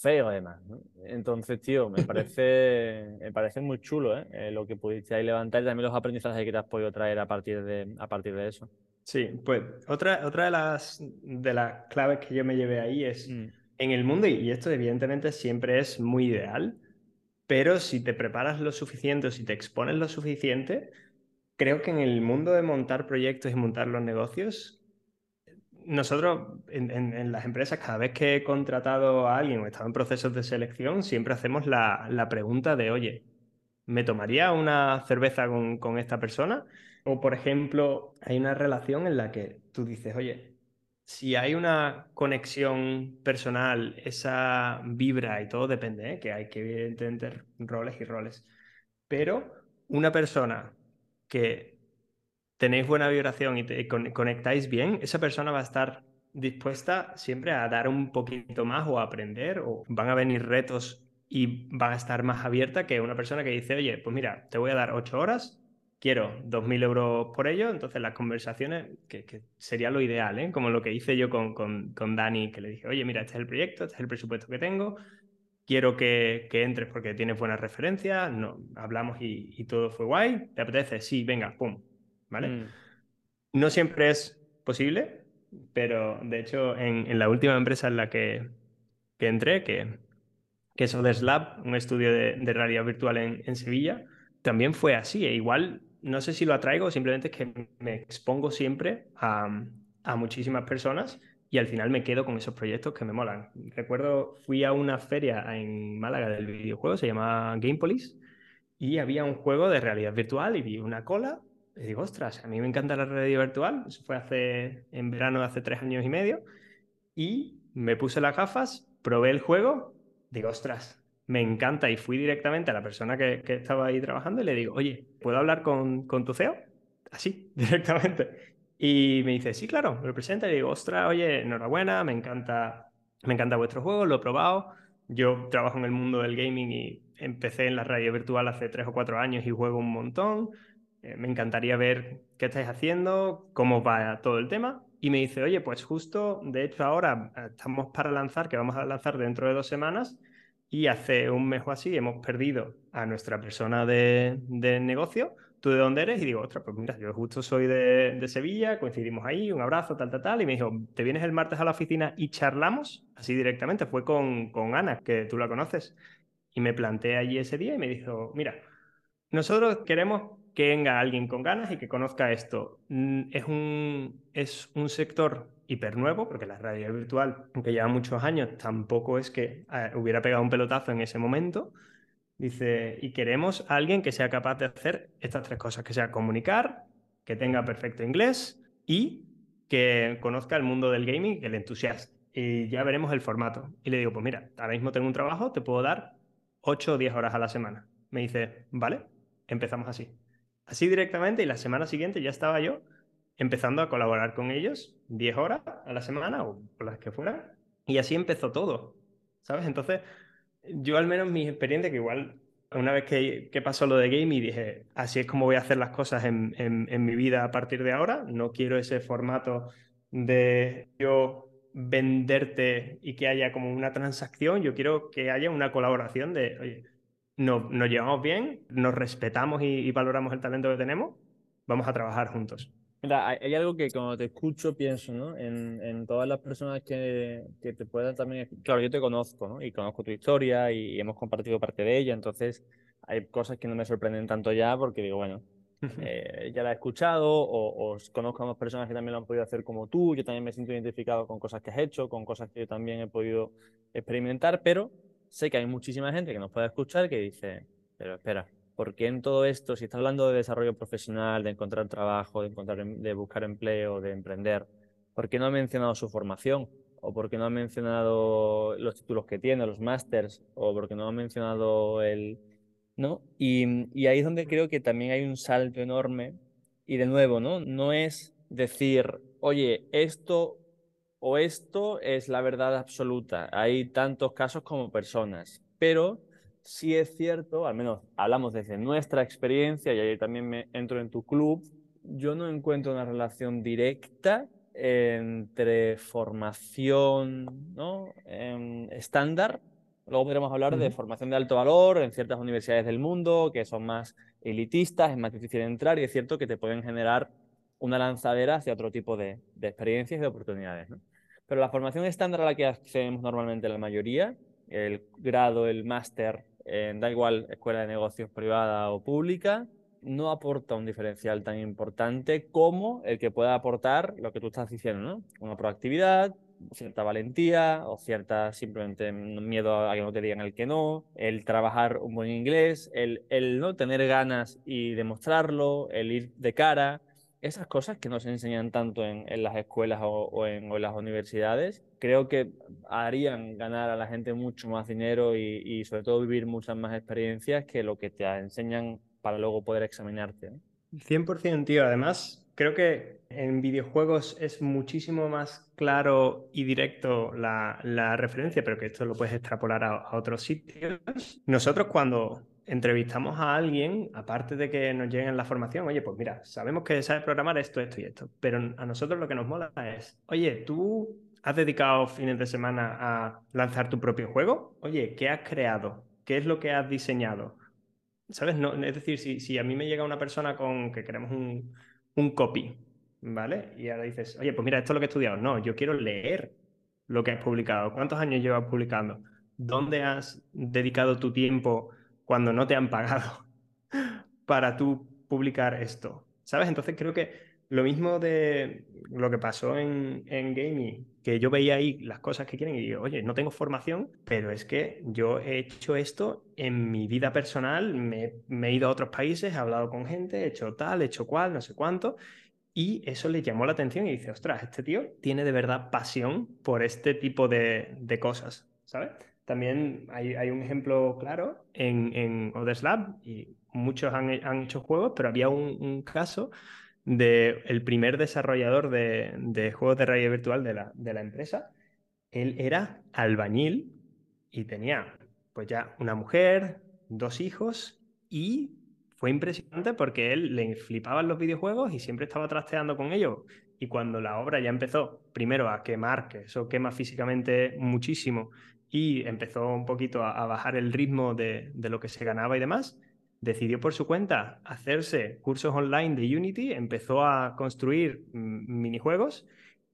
feo además. Entonces, tío, me parece, me parece muy chulo ¿eh? ¿eh? lo que pudiste ahí levantar y también los aprendizajes que te has podido traer a partir de, a partir de eso. Sí, pues otra, otra de, las, de las claves que yo me llevé ahí es mm. en el mundo, y esto evidentemente siempre es muy ideal, pero si te preparas lo suficiente o si te expones lo suficiente, creo que en el mundo de montar proyectos y montar los negocios, nosotros en, las empresas, cada vez que he contratado a alguien o he estado en procesos de selección, siempre hacemos la, pregunta de, oye, ¿me tomaría una cerveza con, esta persona? O, por ejemplo, hay una relación en la que tú dices, oye, si hay una conexión personal, esa vibra y todo depende, ¿eh? que hay que entender roles y roles. Pero una persona que tenéis buena vibración y te conectáis bien, esa persona va a estar dispuesta siempre a dar un poquito más o a aprender o van a venir retos y va a estar más abierta que una persona que dice, oye, pues mira, te voy a dar ocho horas, quiero dos mil euros por ello, entonces las conversaciones, que, sería lo ideal, ¿eh? como lo que hice yo con, con, con, Dani, que le dije, oye, mira, este es el proyecto, este es el presupuesto que tengo, quiero que, que entres porque tienes buenas referencias, no, hablamos y, y todo fue guay, ¿te apetece? Sí, venga, pum, ¿vale? Mm. No siempre es posible, pero de hecho en, la última empresa en la que, que entré, que, que es Odeslab, un estudio de, realidad virtual en, Sevilla, también fue así. E igual, no sé si lo atraigo, simplemente es que me expongo siempre a, a muchísimas personas y al final me quedo con esos proyectos que me molan. Recuerdo, fui a una feria en Málaga del videojuego, se llama Gamepolis, y había un juego de realidad virtual y vi una cola y digo, ostras, a mí me encanta la realidad virtual. Fue hace, en verano de hace tres años y medio. Y me puse las gafas, probé el juego, digo, ostras, me encanta. Y fui directamente a la persona que, que estaba ahí trabajando y le digo, oye, ¿puedo hablar con, con tu CEO? Así, directamente. Y me dice, sí, claro, me lo presenta y digo, ostras, oye, enhorabuena, me encanta, me encanta vuestro juego, lo he probado. Yo trabajo en el mundo del gaming y empecé en la radio virtual hace tres o cuatro años y juego un montón. Eh, me encantaría ver qué estáis haciendo, cómo va todo el tema. Y me dice, oye, pues justo, de hecho ahora eh, estamos para lanzar, que vamos a lanzar dentro de dos semanas, y hace un mes o así hemos perdido a nuestra persona de, negocio ¿tú de dónde eres? Y digo, ostras, pues mira, yo justo soy de, de, Sevilla, coincidimos ahí, un abrazo, tal, tal, tal. Y me dijo, ¿te vienes el martes a la oficina y charlamos? Así directamente, fue con, con Ana, que tú la conoces. Y me planteé allí ese día y me dijo, mira, nosotros queremos que venga alguien con ganas y que conozca esto. Mm, es un, es un sector hiper nuevo, porque la realidad virtual, aunque lleva muchos años, tampoco es que eh, hubiera pegado un pelotazo en ese momento. Dice, y queremos a alguien que sea capaz de hacer estas tres cosas, que sea comunicar, que tenga perfecto inglés y que conozca el mundo del gaming, el entusiasta. Y ya veremos el formato. Y le digo, pues mira, ahora mismo tengo un trabajo, te puedo dar 8 o 10 horas a la semana. Me dice, vale, empezamos así. Así directamente y la semana siguiente ya estaba yo empezando a colaborar con ellos 10 horas a la semana o las que fueran. Y así empezó todo, ¿sabes? Entonces, yo al menos mi experiencia, que igual una vez que, pasó lo de game dije, así es como voy a hacer las cosas en, en, mi vida a partir de ahora, no quiero ese formato de yo venderte y que haya como una transacción, yo quiero que haya una colaboración de, oye, nos, nos llevamos bien, nos respetamos y, y, valoramos el talento que tenemos, vamos a trabajar juntos. Mira, hay algo que cuando te escucho pienso, ¿no? En, en todas las personas que, que, te puedan también... Claro, yo te conozco, ¿no? Y conozco tu historia y, hemos compartido parte de ella, entonces hay cosas que no me sorprenden tanto ya porque digo, bueno, eh, ya la he escuchado o, o, conozco a más personas que también lo han podido hacer como tú, yo también me siento identificado con cosas que has hecho, con cosas que yo también he podido experimentar, pero sé que hay muchísima gente que nos puede escuchar que dice, pero espera, ¿por qué en todo esto, si está hablando de desarrollo profesional, de encontrar trabajo, de, encontrar, em, de buscar empleo, de emprender, ¿por qué no ha mencionado su formación? ¿O por qué no ha mencionado los títulos que tiene, los másters? ¿O por qué no ha mencionado el... ¿No? Y, y ahí es donde creo que también hay un salto enorme. Y de nuevo, ¿no? No es decir, oye, esto o esto es la verdad absoluta. Hay tantos casos como personas, pero sí es cierto, al menos hablamos desde nuestra experiencia, y ahí también me entro en tu club, yo no encuentro una relación directa entre formación ¿no? Em, estándar. Luego podremos hablar de formación de alto valor en ciertas universidades del mundo que son más elitistas, es más difícil entrar y es cierto que te pueden generar una lanzadera hacia otro tipo de, de experiencias y de oportunidades. ¿no? Pero la formación estándar a la que accedemos normalmente la mayoría, el grado, el máster, da igual escuela de negocios privada o pública, no aporta un diferencial tan importante como el que pueda aportar lo que tú estás diciendo, ¿no? Una proactividad, cierta valentía o cierta simplemente miedo a que no te digan el que no, el trabajar un buen inglés, el, el no tener ganas y demostrarlo, el ir de cara, esas cosas que no se enseñan tanto en, las escuelas o, en, las universidades, creo que harían ganar a la gente mucho más dinero y, sobre todo vivir muchas más experiencias que lo que te enseñan para luego poder examinarte. 100%, tío. Además, creo que en videojuegos es muchísimo más claro y directo la, referencia, pero que esto lo puedes extrapolar a otros sitios. Nosotros cuando entrevistamos a alguien, aparte de que nos lleguen la formación, oye, pues mira, sabemos que sabes programar esto, esto y esto, pero a nosotros lo que nos mola es, oye, tú has dedicado fines de semana a lanzar tu propio juego, oye, ¿qué has creado? ¿Qué es lo que has diseñado? ¿Sabes? No, es decir, si, si a mí me llega una persona con que queremos un, un copy, ¿vale? Y ahora dices, oye, pues mira, esto es lo que he estudiado. No, yo quiero leer lo que has publicado. ¿Cuántos años llevas publicando? ¿Dónde has dedicado tu tiempo? Cuando no te han pagado para tú publicar esto. ¿Sabes? Entonces creo que lo mismo de lo que pasó en, en gaming, que yo veía ahí las cosas que quieren y digo, oye, no tengo formación, pero es que yo he hecho esto en mi vida personal, me, he ido a otros países, he hablado con gente, he hecho tal, he hecho cual, no sé cuánto, y eso le llamó la atención y dice, ostras, este tío tiene de verdad pasión por este tipo de, de cosas, ¿sabes? También hay, hay un ejemplo claro en, en Odeslab, y muchos han, han, hecho juegos, pero había un, caso de el primer desarrollador de, de, juegos de realidad virtual de la, de la empresa. Él era albañil y tenía pues ya una mujer, dos hijos y fue impresionante porque él le flipaban los videojuegos y siempre estaba trasteando con ellos. Y cuando la obra ya empezó, primero a quemar, que eso quema físicamente muchísimo, y empezó un poquito a, bajar el ritmo de, lo que se ganaba y demás, decidió por su cuenta hacerse cursos online de Unity, empezó a construir minijuegos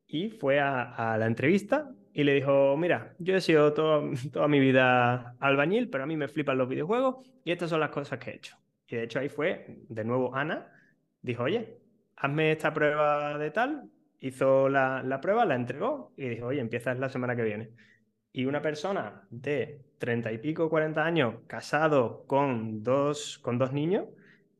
y fue a, la entrevista y le dijo, mira, yo he sido toda mi vida albañil, pero a mí me flipan los videojuegos y estas son las cosas que he hecho. Y de hecho ahí fue, de nuevo, Ana dijo, oye, hazme esta prueba de tal, hizo la, la prueba, la entregó y dijo, oye, empiezas la semana que viene. Y una persona de treinta y pico, 40 años, casado con dos, con dos niños,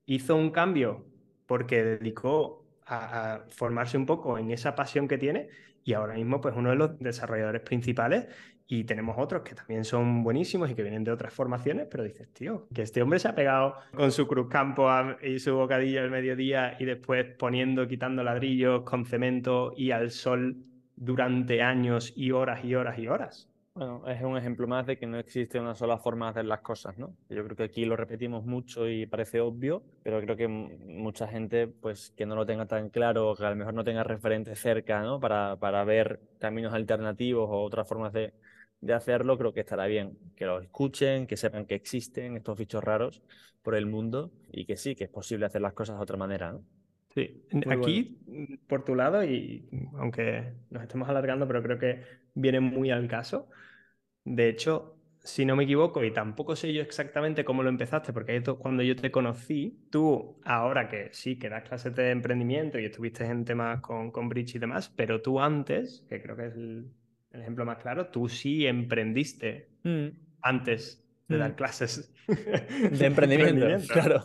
hizo un cambio porque dedicó a, formarse un poco en esa pasión que tiene y ahora mismo pues uno de los desarrolladores principales y tenemos otros que también son buenísimos y que vienen de otras formaciones, pero dices, tío, que este hombre se ha pegado con su cruz campo y su bocadillo al mediodía y después poniendo, quitando ladrillos con cemento y al sol durante años y horas y horas y horas. Bueno, es un ejemplo más de que no existe una sola forma de hacer las cosas, ¿no? Yo creo que aquí lo repetimos mucho y parece obvio, pero creo que mucha gente, pues, que no lo tenga tan claro, que a lo mejor no tenga referentes cerca, ¿no? Para, para ver caminos alternativos o otras formas de, de hacerlo, creo que estará bien. Que lo escuchen, que sepan que existen estos bichos raros por el mundo y que sí, que es posible hacer las cosas de otra manera, ¿no? Sí, aquí, por tu lado, y aunque nos estemos alargando, pero creo que viene muy al caso, de hecho, si no me equivoco, y tampoco sé yo exactamente cómo lo empezaste, porque esto cuando yo te conocí, tú, ahora que sí, que das clases de emprendimiento y estuviste en temas con, con Bridge y demás, pero tú antes, que creo que es el, ejemplo más claro, tú sí emprendiste mm. antes de dar mm. clases de emprendimiento, claro.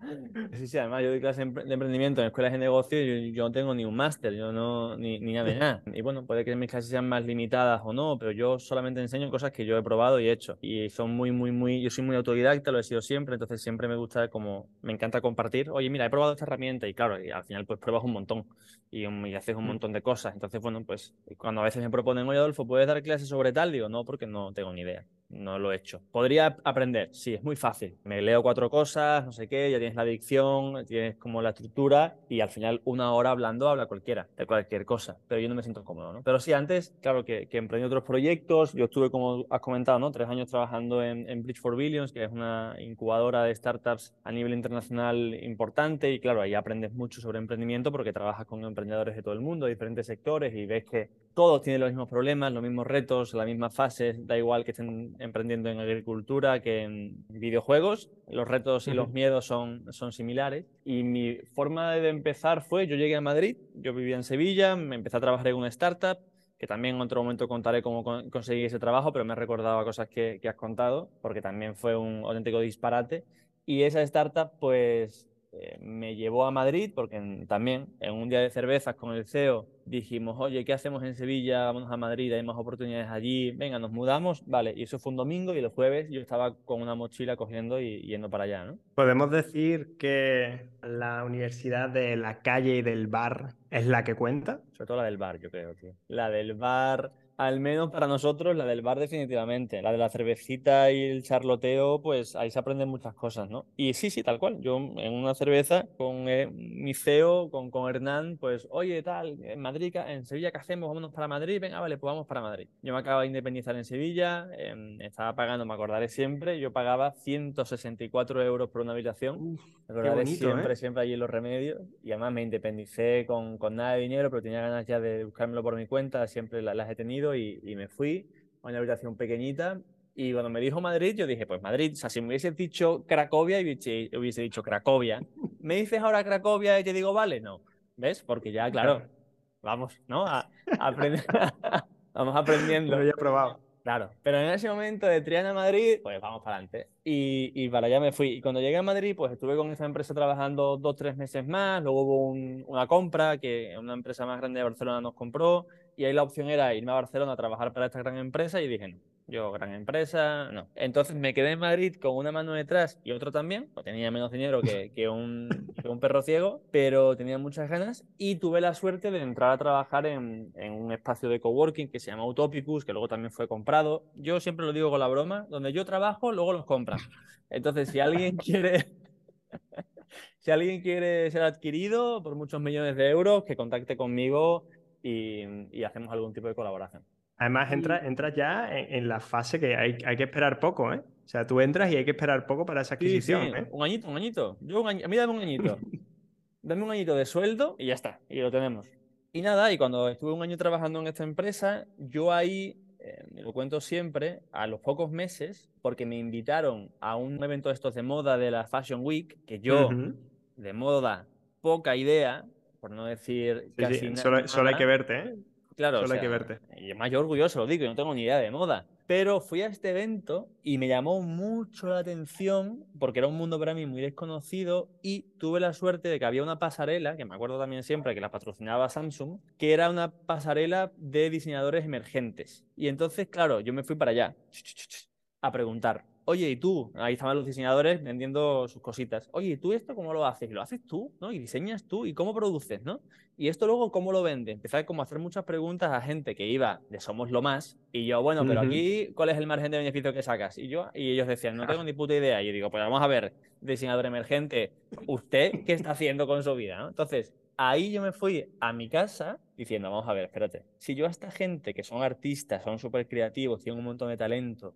Sí, sí, además yo doy clases de emprendimiento en escuelas de negocio y yo, no tengo ni un máster, yo no, ni, ni nada de nada. Y bueno, puede que mis clases sean más limitadas o no, pero yo solamente enseño cosas que yo he probado y he hecho. Y son muy, muy, muy, yo soy muy autodidacta, lo he sido siempre, entonces siempre me gusta como, me encanta compartir, oye, mira, he probado esta herramienta y claro, y al final pues pruebas un montón y, y haces un mm. montón de cosas. Entonces, bueno, pues cuando a veces me proponen, oye, Adolfo, ¿puedes dar clases sobre tal? Digo, no, porque no tengo ni idea no lo he hecho. Podría aprender, sí, es muy fácil. Me leo cuatro cosas, no sé qué, ya tienes la dicción, tienes como la estructura y al final una hora hablando habla cualquiera, de cualquier cosa, pero yo no me siento cómodo, ¿no? Pero sí, antes, claro, que, que emprendí otros proyectos, yo estuve, como has comentado, ¿no? Tres años trabajando en, en Bridge for Billions, que es una incubadora de startups a nivel internacional importante y claro, ahí aprendes mucho sobre emprendimiento porque trabajas con emprendedores de todo el mundo, de diferentes sectores y ves que todos tienen los mismos problemas, los mismos retos, las mismas fases, da igual que estén emprendiendo en agricultura que en videojuegos, los retos y los miedos son, son similares. Y mi forma de empezar fue, yo llegué a Madrid, yo vivía en Sevilla, me empecé a trabajar en una startup, que también en otro momento contaré cómo conseguí ese trabajo, pero me he recordado cosas que, que has contado, porque también fue un auténtico disparate. Y esa startup, pues eh, me llevó a Madrid porque también en un día de cervezas con el CEO dijimos, oye, ¿qué hacemos en Sevilla? Vámonos a Madrid, hay más oportunidades allí, venga, nos mudamos, vale, y eso fue un domingo y el jueves yo estaba con una mochila cogiendo y yendo para allá, ¿no? Podemos decir que la universidad de la calle y del bar es la que cuenta. Sobre todo la del bar, yo creo, tío. La del bar al menos para nosotros, la del bar definitivamente. La de la cervecita y el charloteo, pues ahí se aprenden muchas cosas, ¿no? Y sí, sí, tal cual. Yo en una cerveza con eh, mi CEO, con, con Hernán, pues, oye, tal, en Madrid, en Sevilla, ¿qué hacemos? Vámonos para Madrid. Venga, vale, pues vamos para Madrid. Yo me acabo de independizar en Sevilla, em, estaba pagando, me acordaré siempre, yo pagaba 164 euros por una habitación. me acordaré siempre, ¿eh? siempre allí en los remedios. Y además me independicé con, con nada de dinero, pero tenía ganas ya de buscármelo por mi cuenta, siempre las he tenido y, me fui a una habitación pequeñita. Y cuando me dijo Madrid, yo dije, pues Madrid, o sea, si me hubiese dicho Cracovia, hubiese, hubiese dicho Cracovia. ¿Me dices ahora Cracovia y te digo, vale? No. ¿Ves? Porque ya, claro, vamos, ¿no? A, aprender, vamos aprendiendo. Lo había probado. Claro, pero en ese momento de Triana a Madrid, pues vamos para adelante. Y, y, para allá me fui. Y cuando llegué a Madrid, pues estuve con esa empresa trabajando dos, tres meses más. Luego hubo una compra que una empresa más grande de Barcelona nos compró y ahí la opción era irme a Barcelona a trabajar para esta gran empresa y dije, no, yo gran empresa, no. Entonces me quedé en Madrid con una mano detrás y otro también, tenía menos dinero que, que, un, perro ciego, pero tenía muchas ganas y tuve la suerte de entrar a trabajar en, en, un espacio de coworking que se llama Utopicus, que luego también fue comprado. Yo siempre lo digo con la broma, donde yo trabajo, luego los compran. Entonces, si alguien quiere... si alguien quiere ser adquirido por muchos millones de euros, que contacte conmigo y, hacemos algún tipo de colaboración. Además, entras entra ya en, la fase que hay, hay, que esperar poco, ¿eh? O sea, tú entras y hay que esperar poco para esa adquisición. Sí, ¿eh? Un añito, un añito. Yo a mí dame un añito. dame un añito de sueldo y ya está. Y lo tenemos. Y nada, y cuando estuve un año trabajando en esta empresa, yo ahí, eh, lo cuento siempre, a los pocos meses, porque me invitaron a un evento de estos de moda de la Fashion Week, que yo, de moda, poca idea, por no decir casi Solo, solo, hay que verte, ¿eh? Claro, solo hay que verte. Y más yo orgulloso lo digo, yo no tengo ni idea de moda. Pero fui a este evento y me llamó mucho la atención porque era un mundo para mí muy desconocido y tuve la suerte de que había una pasarela, que me acuerdo también siempre que la patrocinaba Samsung, que era una pasarela de diseñadores emergentes. Y entonces, claro, yo me fui para allá a preguntar, oye, ¿y tú? Ahí estaban los diseñadores vendiendo sus cositas. Oye, ¿y tú esto cómo lo haces? Y lo haces tú, ¿no? Y diseñas tú, ¿y cómo produces, no? Y esto luego, ¿cómo lo vendes? Empecé como a hacer muchas preguntas a gente que iba de Somos lo Más, y yo, bueno, pero aquí, ¿cuál es el margen de beneficio que sacas? Y yo, y ellos decían, no tengo ni puta idea. Y yo digo, pues vamos a ver, diseñador emergente, ¿usted qué está haciendo con su vida? Entonces, ahí yo me fui a mi casa diciendo, vamos a ver, espérate, si yo a esta gente que son artistas, son súper creativos, tienen un montón de talento,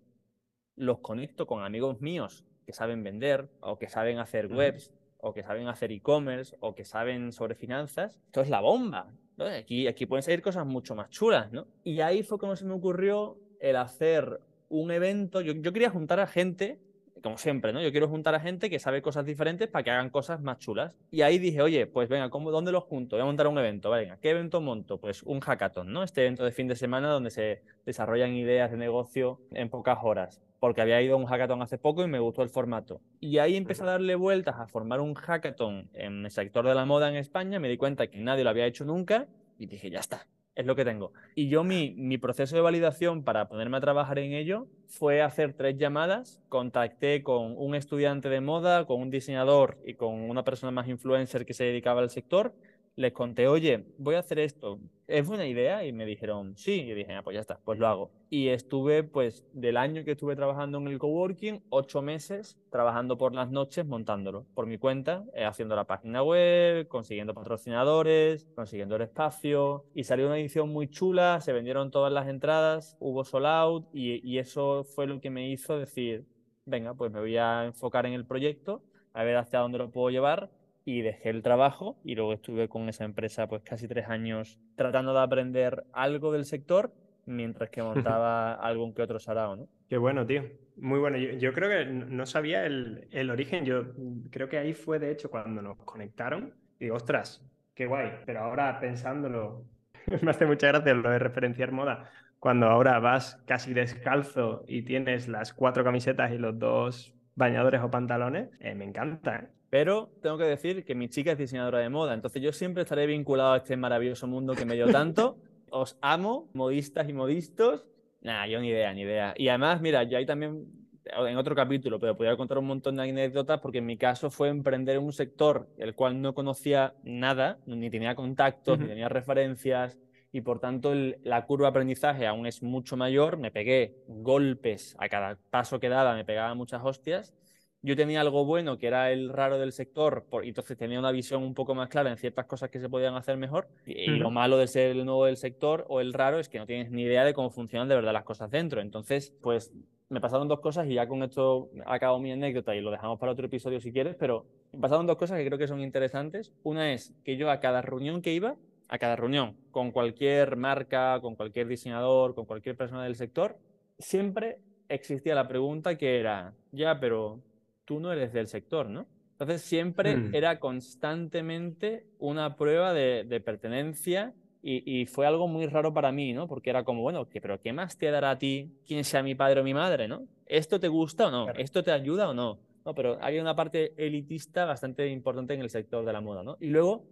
los conecto con amigos míos que saben vender o que saben hacer webs o que saben hacer e-commerce o que saben sobre finanzas, esto es la bomba. Aquí, aquí pueden salir cosas mucho más chulas, ¿no? Y ahí fue como se me ocurrió el hacer un evento. Yo, yo quería juntar a gente como siempre, ¿no? Yo quiero juntar a gente que sabe cosas diferentes para que hagan cosas más chulas. Y ahí dije, oye, pues venga, ¿cómo, ¿dónde los junto? Voy a montar un evento, venga, ¿qué evento monto? Pues un hackathon, ¿no? Este evento de fin de semana donde se desarrollan ideas de negocio en pocas horas, porque había ido a un hackathon hace poco y me gustó el formato. Y ahí empecé a darle vueltas a formar un hackathon en el sector de la moda en España, me di cuenta que nadie lo había hecho nunca y dije, ya está, es lo que tengo. Y yo mi, mi, proceso de validación para ponerme a trabajar en ello fue hacer tres llamadas. Contacté con un estudiante de moda, con un diseñador y con una persona más influencer que se dedicaba al sector les conté, oye, voy a hacer esto, ¿es buena idea? Y me dijeron, sí, y dije, ah, pues ya está, pues lo hago. Y estuve, pues, del año que estuve trabajando en el coworking, ocho meses trabajando por las noches montándolo por mi cuenta, eh, haciendo la página web, consiguiendo patrocinadores, consiguiendo el espacio, y salió una edición muy chula, se vendieron todas las entradas, hubo sold out, y, y eso fue lo que me hizo decir, venga, pues me voy a enfocar en el proyecto, a ver hacia dónde lo puedo llevar y dejé el trabajo y luego estuve con esa empresa pues casi tres años tratando de aprender algo del sector mientras que montaba algún que otro sarao, ¿no? Qué bueno, tío. Muy bueno. Yo, creo que no sabía el, el, origen. Yo creo que ahí fue, de hecho, cuando nos conectaron. Y digo, ostras, qué guay. Pero ahora pensándolo, me hace mucha gracia lo de referenciar moda. Cuando ahora vas casi descalzo y tienes las cuatro camisetas y los dos bañadores o pantalones, eh, me encanta. ¿eh? Pero tengo que decir que mi chica es diseñadora de moda, entonces yo siempre estaré vinculado a este maravilloso mundo que me dio tanto. Os amo, modistas y modistos. Nada, yo ni idea, ni idea. Y además, mira, yo ahí también, en otro capítulo, pero podría contar un montón de anécdotas porque en mi caso fue emprender un sector el cual no conocía nada, ni tenía contactos, ni tenía referencias, y por tanto la curva de aprendizaje aún es mucho mayor. Me pegué golpes a cada paso que daba, me pegaba muchas hostias yo tenía algo bueno, que era el raro del sector, y entonces tenía una visión un poco más clara en ciertas cosas que se podían hacer mejor. Y, lo malo de ser el nuevo del sector o el raro es que no tienes ni idea de cómo funcionan de verdad las cosas dentro. Entonces, pues me pasaron dos cosas y ya con esto acabo mi anécdota y lo dejamos para otro episodio si quieres, pero me pasaron dos cosas que creo que son interesantes. Una es que yo a cada reunión que iba, a cada reunión, con cualquier marca, con cualquier diseñador, con cualquier persona del sector, siempre existía la pregunta que era, ya, pero tú no eres del sector, ¿no? Entonces siempre mm. era constantemente una prueba de, pertenencia y, fue algo muy raro para mí, ¿no? Porque era como, bueno, pero ¿qué más te dará a ti quién sea mi padre o mi madre, ¿no? ¿Esto te gusta o no? ¿Esto te ayuda o no? No, pero hay una parte elitista bastante importante en el sector de la moda, ¿no? Y luego,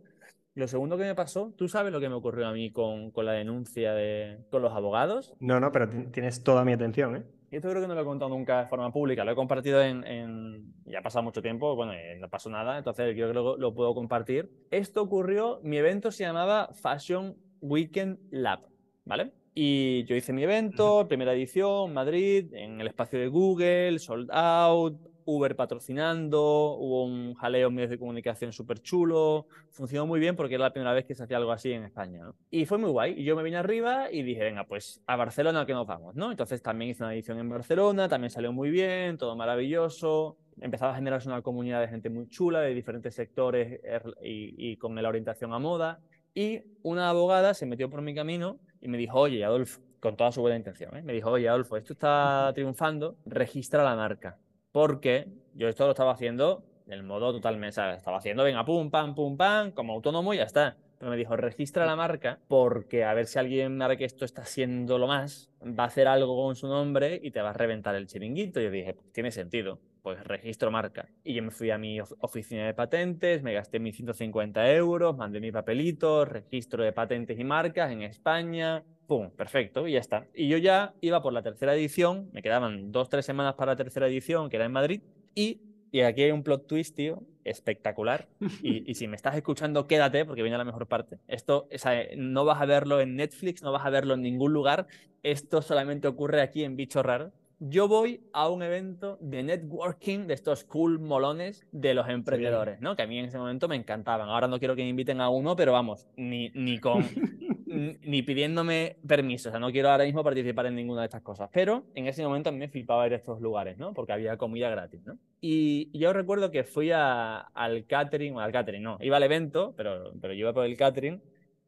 lo segundo que me pasó, ¿tú sabes lo que me ocurrió a mí con, con la denuncia de, con los abogados? No, no, pero tienes toda mi atención, ¿eh? Y esto creo que no lo he contado nunca de forma pública, lo he compartido en... Ya ha pasado mucho tiempo, bueno, no pasó nada, entonces yo creo que lo, puedo compartir. Esto ocurrió, mi evento se llamaba Fashion Weekend Lab, ¿vale? Y yo hice mi evento, primera edición, Madrid, en el espacio de Google, sold out, Uber patrocinando, hubo un jaleo en medios de comunicación súper chulo, funcionó muy bien porque era la primera vez que se hacía algo así en España, ¿no? Y fue muy guay, y yo me vine arriba y dije, venga, pues a Barcelona que nos vamos, ¿no? Entonces también hice una edición en Barcelona, también salió muy bien, todo maravilloso, empezaba a generarse una comunidad de gente muy chula, de diferentes sectores er, y, y con la orientación a moda, y una abogada se metió por mi camino y me dijo, oye, Adolfo, con toda su buena intención, ¿eh? me dijo, oye, Adolfo, esto está triunfando, registra la marca. Porque yo esto lo estaba haciendo en modo totalmente, ¿sabes? Estaba haciendo, venga, pum, pam, pum, pam, como autónomo y ya está. Pero me dijo, registra la marca porque a ver si alguien ve que esto está siendo lo más, va a hacer algo con su nombre y te va a reventar el chiringuito. Y yo dije, pues tiene sentido pues registro marca. Y yo me fui a mi oficina de patentes, me gasté mis 150 euros, mandé mi papelito, registro de patentes y marcas en España, ¡pum! Perfecto, y ya está. Y yo ya iba por la tercera edición, me quedaban dos, tres semanas para la tercera edición, que era en Madrid, y, y aquí hay un plot twist, tío, espectacular. Y, y, si me estás escuchando, quédate, porque viene la mejor parte. Esto, o sea, no vas a verlo en Netflix, no vas a verlo en ningún lugar, esto solamente ocurre aquí en Bicho Raro yo voy a un evento de networking de estos cool molones de los emprendedores, ¿no? Que a mí en ese momento me encantaban. Ahora no quiero que me inviten a uno, pero vamos, ni, ni con ni pidiéndome permiso. O sea, no quiero ahora mismo participar en ninguna de estas cosas. Pero en ese momento a mí me flipaba ir a estos lugares, ¿no? Porque había comida gratis, ¿no? Y yo recuerdo que fui a, al catering, al catering, no, iba al evento, pero, pero yo iba por el catering,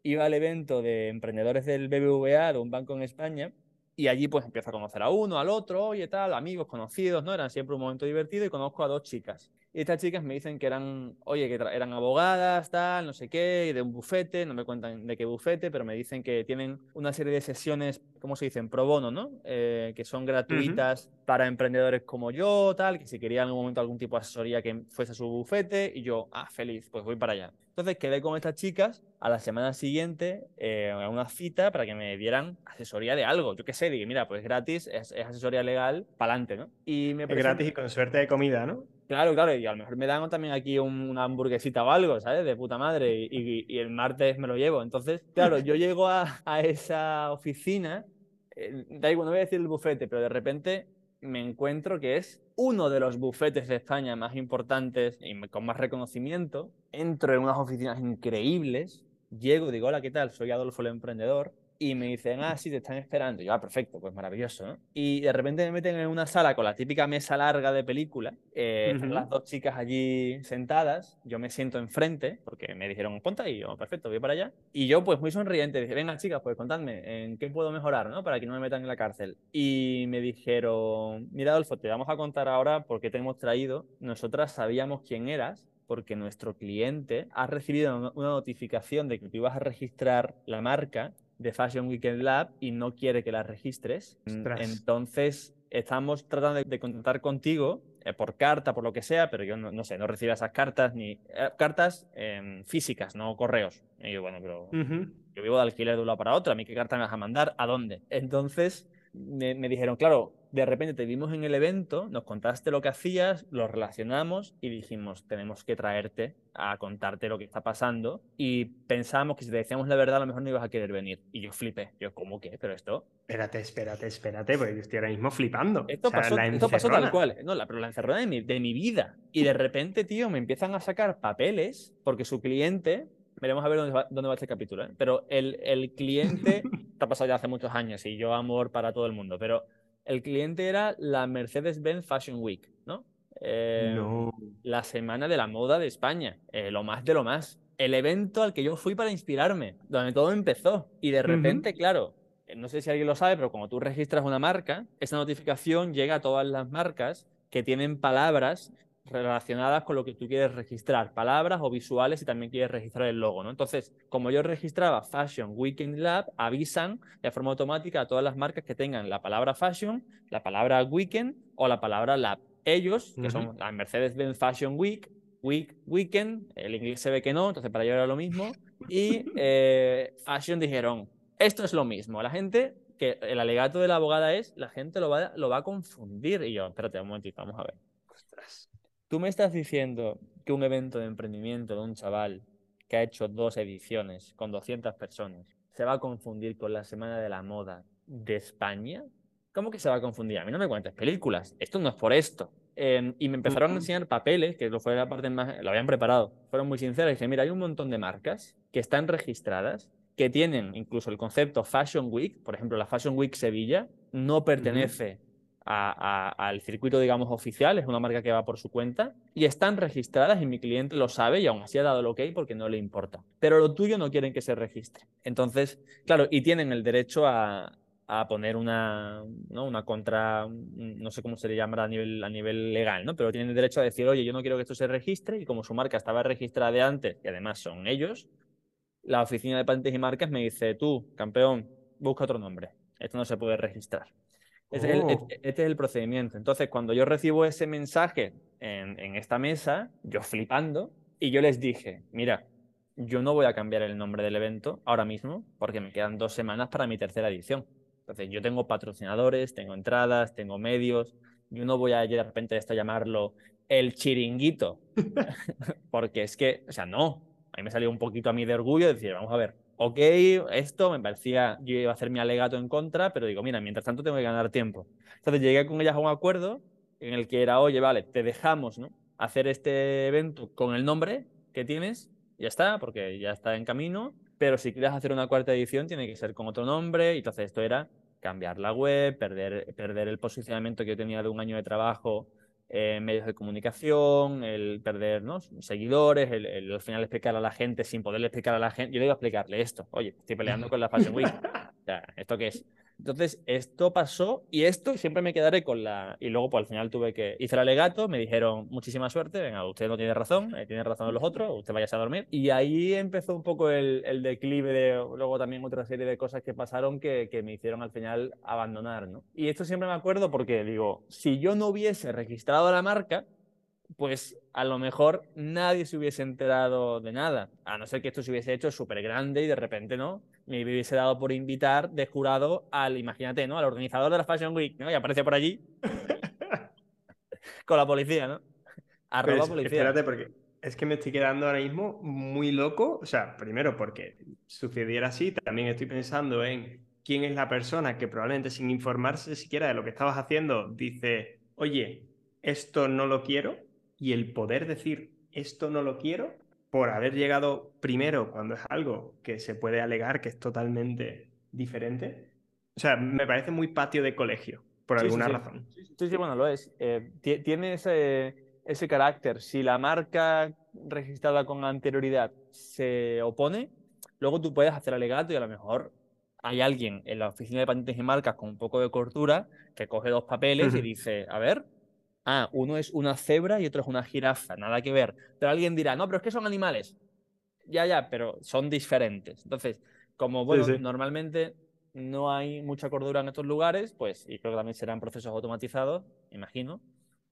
iba al evento de emprendedores del BBVA, de un banco en España, y allí pues empiezo a conocer a uno, al otro, oye tal, amigos, conocidos, ¿no? Eran siempre un momento divertido y conozco a dos chicas. Y estas chicas me dicen que eran, oye, que eran abogadas, tal, no sé qué, de un bufete, no me cuentan de qué bufete, pero me dicen que tienen una serie de sesiones, ¿cómo se dicen? Pro bono, ¿no? Eh, que son gratuitas para emprendedores como yo, tal, que si quería en algún momento algún tipo de asesoría que fuese su bufete, y yo, ah, feliz, pues voy para allá. Entonces quedé con estas chicas a la semana siguiente eh, a una cita para que me dieran asesoría de algo. Yo qué sé, dije, mira, pues gratis, es, asesoría legal, para adelante, ¿no? Y me es gratis y con suerte de comida, ¿no? Claro, claro, y a lo mejor me dan también aquí una hamburguesita o algo, ¿sabes? De puta madre, y, el martes me lo llevo. Entonces, claro, yo llego a, esa oficina, eh, da igual, no voy a decir el bufete, pero de repente me encuentro que es uno de los bufetes de España más importantes y con más reconocimiento. Entro en unas oficinas increíbles, llego, digo, hola, ¿qué tal? Soy Adolfo el Emprendedor y me dicen, ah, sí, te están esperando. Y yo, ah, perfecto, pues maravilloso, ¿no? Y de repente me meten en una sala con la típica mesa larga de película, eh, están las dos chicas allí sentadas, yo me siento enfrente, porque me dijeron, ponte y yo, perfecto, voy para allá. Y yo, pues muy sonriente, dije, venga, chicas, pues contadme, ¿en qué puedo mejorar, ¿no? Para que no me metan en la cárcel. Y me dijeron, mira, Adolfo, te vamos a contar ahora por qué te hemos traído. Nosotras sabíamos quién eras, porque nuestro cliente ha recibido una notificación de que tú ibas a registrar la marca de Fashion Weekend Lab y no quiere que la registres. Entonces, estamos tratando de, contactar contigo eh, por carta, por lo que sea, pero yo no, sé, no recibo esas cartas ni eh, cartas em, físicas, no correos. Y yo, bueno, pero yo vivo de alquiler de un lado para otro, ¿a mí qué carta me vas a mandar? ¿A dónde? Entonces, me, dijeron, claro, de repente te vimos en el evento, nos contaste lo que hacías, lo relacionamos y dijimos, tenemos que traerte a contarte lo que está pasando. Y pensábamos que si te decíamos la verdad, a lo mejor no ibas a querer venir. Y yo flipé. Yo, ¿cómo que? ¿Pero esto? Espérate, espérate, espérate, porque yo estoy ahora mismo flipando. Esto, pasó, esto pasó, tal cual. No, la, pero la encerrona de mi, de mi vida. Y de repente, tío, me empiezan a sacar papeles porque su cliente veremos a ver dónde va, dónde va este capítulo. ¿eh? Pero el, el cliente, está pasado ya hace muchos años y yo amor para todo el mundo, pero el cliente era la Mercedes-Benz Fashion Week, ¿no? Eh, no. La semana de la moda de España, eh, lo más de lo más. El evento al que yo fui para inspirarme, donde todo empezó. Y de repente, claro, no sé si alguien lo sabe, pero cuando tú registras una marca, esa notificación llega a todas las marcas que tienen palabras relacionadas con lo que tú quieres registrar, palabras o visuales y también quieres registrar el logo, ¿no? Entonces, como yo registraba Fashion Weekend Lab, avisan de forma automática a todas las marcas que tengan la palabra Fashion, la palabra Weekend o la palabra Lab. Ellos, que son la Mercedes-Benz Fashion Week, Week, Weekend, el inglés se ve que no, entonces para ellos era lo mismo, y eh, Fashion dijeron, esto es lo mismo, la gente que el alegato de la abogada es, la gente lo va, lo va a confundir. Y yo, espérate un momentito, vamos a ver. Tú me estás diciendo que un evento de emprendimiento de un chaval que ha hecho dos ediciones con 200 personas se va a confundir con la Semana de la Moda de España. ¿Cómo que se va a confundir? A mí no me cuentes películas. Esto no es por esto. em, y me empezaron a enseñar papeles, que lo fue la parte más, lo habían preparado, fueron muy sinceros, y dije, mira, hay un montón de marcas que están registradas, que tienen incluso el concepto Fashion Week, por ejemplo, la Fashion Week Sevilla no pertenece al circuito, digamos, oficial, es una marca que va por su cuenta, y están registradas y mi cliente lo sabe y aún así ha dado el ok porque no le importa. Pero lo tuyo no quieren que se registre. Entonces, claro, y tienen el derecho a, poner una, ¿no? una contra, no sé cómo se le llamará a nivel, a nivel legal, ¿no? Pero tienen el derecho a decir, oye, yo no quiero que esto se registre y como su marca estaba registrada de antes y además son ellos, la oficina de patentes y marcas me dice, tú, campeón, busca otro nombre. Esto no se puede registrar. Este, es el, oh. este, es el, procedimiento. Entonces, cuando yo recibo ese mensaje en, en, esta mesa, yo flipando, y yo les dije, mira, yo no voy a cambiar el nombre del evento ahora mismo, porque me quedan dos semanas para mi tercera edición. Entonces, yo tengo patrocinadores, tengo entradas, tengo medios, yo no voy a de repente esto llamarlo el chiringuito, porque es que, o sea, no, a mí me salió un poquito a mí de orgullo decir, vamos a ver, ok, esto me parecía, yo iba a hacer mi alegato en contra, pero digo, mira, mientras tanto tengo que ganar tiempo. Entonces llegué con ellas a un acuerdo en el que era, oye, vale, te dejamos ¿no? hacer este evento con el nombre que tienes, ya está, porque ya está en camino, pero si quieres hacer una cuarta edición tiene que ser con otro nombre, y entonces esto era cambiar la web, perder, perder el posicionamiento que yo tenía de un año de trabajo eh, medios de comunicación, el perder ¿no? seguidores, el, al final explicar a la gente sin poderle explicar a la gente. Yo le iba a explicarle esto. Oye, estoy peleando con la Fashion Week. ¿Esto qué es? Entonces, esto pasó y esto siempre me quedaré con la... Y luego, pues al final tuve que... Hice el alegato, me dijeron muchísima suerte, venga, usted no tiene razón, eh, tiene razón los otros, usted vaya a dormir. Y ahí empezó un poco el, declive de... Luego también otra serie de cosas que pasaron que, que me hicieron al final abandonar, ¿no? Y esto siempre me acuerdo porque digo, si yo no hubiese registrado la marca, pues a lo mejor nadie se hubiese enterado de nada, a no ser que esto se hubiese hecho súper grande y de repente, ¿no? Me hubiese dado por invitar de jurado al, imagínate, ¿no? Al organizador de la Fashion Week, ¿no? Y aparece por allí con la policía, ¿no? Arroba pues, policía. Espérate, porque es que me estoy quedando ahora mismo muy loco. O sea, primero porque sucediera así, también estoy pensando en quién es la persona que probablemente sin informarse siquiera de lo que estabas haciendo dice, oye, esto no lo quiero y el poder decir esto no lo quiero por haber llegado primero cuando es algo que se puede alegar que es totalmente diferente. O sea, me parece muy patio de colegio, por alguna razón. Sí, sí, bueno, lo es. Eh, tiene ese, ese carácter. Si la marca registrada con anterioridad se opone, luego tú puedes hacer alegato y a lo mejor hay alguien en la oficina de patentes y marcas con un poco de cortura que coge dos papeles y dice, a ver, ah, uno es una cebra y otro es una jirafa, nada que ver. Pero alguien dirá, no, pero es que son animales. Ya, ya, pero son diferentes. Entonces, como bueno, normalmente no hay mucha cordura en estos lugares, pues, y creo que también serán procesos automatizados, imagino,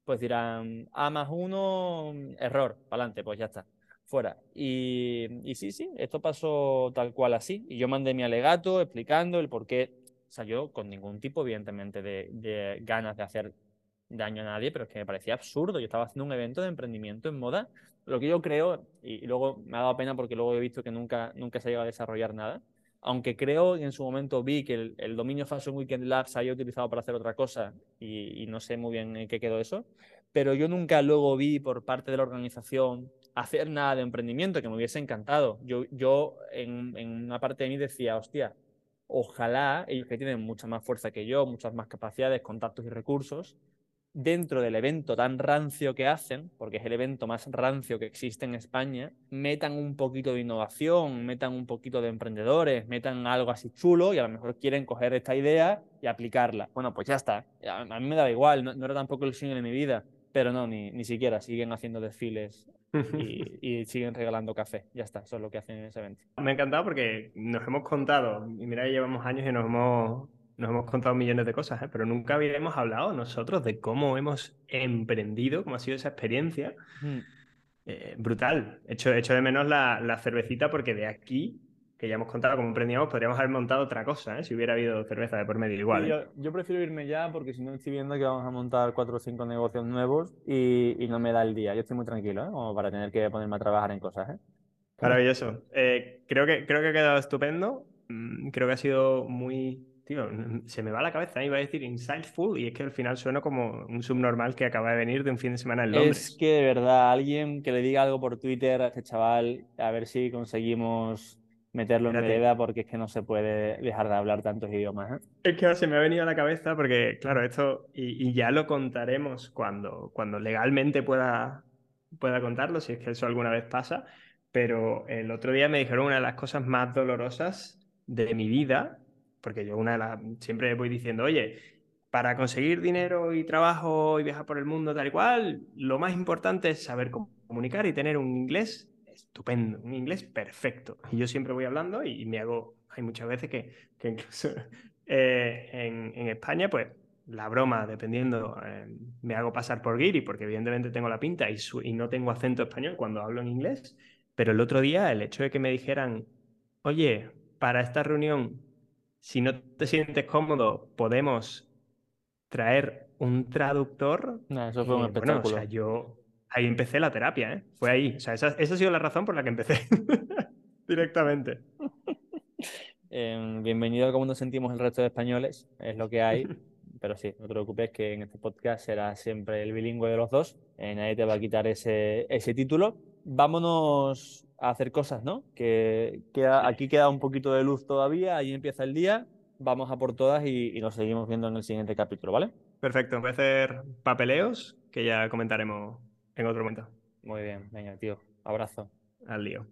pues dirán, A más uno, error, para adelante, pues ya está, fuera. Y, y, sí, sí, esto pasó tal cual así. Y yo mandé mi alegato explicando el por qué, o sea, yo con ningún tipo, evidentemente, de, de ganas de hacer daño a nadie, pero es que me parecía absurdo. Yo estaba haciendo un evento de emprendimiento en moda. Lo que yo creo, y, luego me ha dado pena porque luego he visto que nunca, nunca se ha llegado a desarrollar nada, aunque creo y en su momento vi que el, dominio Fashion Weekend Labs se había utilizado para hacer otra cosa y, no sé muy bien en qué quedó eso, pero yo nunca luego vi por parte de la organización hacer nada de emprendimiento que me hubiese encantado. Yo, yo en, en una parte de mí decía, hostia, ojalá ellos que tienen mucha más fuerza que yo, muchas más capacidades, contactos y recursos, dentro del evento tan rancio que hacen, porque es el evento más rancio que existe en España, metan un poquito de innovación, metan un poquito de emprendedores, metan algo así chulo y a lo mejor quieren coger esta idea y aplicarla. Bueno, pues ya está. A mí me da igual, no, era tampoco el sueño de mi vida, pero no, ni, ni siquiera. Siguen haciendo desfiles y, y, siguen regalando café. Ya está, eso es lo que hacen en ese evento. Me ha encantado porque nos hemos contado, y mira, llevamos años y nos hemos nos hemos contado millones de cosas, ¿eh? pero nunca habíamos hablado nosotros de cómo hemos emprendido, cómo ha sido esa experiencia. Mm. Eh, brutal. He hecho, hecho de menos la, cervecita porque de aquí, que ya hemos contado cómo emprendíamos, podríamos haber montado otra cosa, ¿eh? si hubiera habido cerveza de por medio igual. ¿eh? Yo, prefiero irme ya porque si no estoy viendo que vamos a montar cuatro o cinco negocios nuevos y, y no me da el día. Yo estoy muy tranquilo, como para tener que ponerme a trabajar en cosas. Maravilloso. creo, que, creo que ha quedado estupendo. Mm, creo que ha sido muy tío, se me va la cabeza, iba a decir insightful y es que al final suena como un subnormal que acaba de venir de un fin de semana en Londres. Es que de verdad, alguien que le diga algo por Twitter a este chaval, a ver si conseguimos meterlo en vereda porque es que no se puede dejar de hablar tantos idiomas. ¿eh? Es que se me ha venido a la cabeza porque, claro, esto, y, ya lo contaremos cuando, cuando legalmente pueda, pueda contarlo, si es que eso alguna vez pasa, pero el otro día me dijeron una de las cosas más dolorosas de mi vida, porque yo una de las, siempre voy diciendo, oye, para conseguir dinero y trabajo y viajar por el mundo tal y cual, lo más importante es saber comunicar y tener un inglés estupendo, un inglés perfecto. Y yo siempre voy hablando y me hago, hay muchas veces que, que incluso eh, en, España, pues la broma, dependiendo, eh, me hago pasar por Giri, porque evidentemente tengo la pinta y, y no tengo acento español cuando hablo en inglés. Pero el otro día, el hecho de que me dijeran, oye, para esta reunión, si no te sientes cómodo, podemos traer un traductor. No, eso fue un espectáculo. o sea, yo ahí empecé la terapia, ¿eh? Fue ahí. O sea, esa, ha sido la razón por la que empecé directamente. Em, bienvenido a cómo nos sentimos el resto de españoles, es lo que hay. Pero sí, no te preocupes que en este podcast será siempre el bilingüe de los dos. Eh, nadie te va a quitar ese, ese título. Vámonos a hacer cosas, ¿no? Que aquí queda un poquito de luz todavía, ahí empieza el día. Vamos a por todas y, y nos seguimos viendo en el siguiente capítulo, ¿vale? Perfecto, voy a hacer papeleos que ya comentaremos en otro momento. Muy bien, venga, tío. Abrazo. Al lío.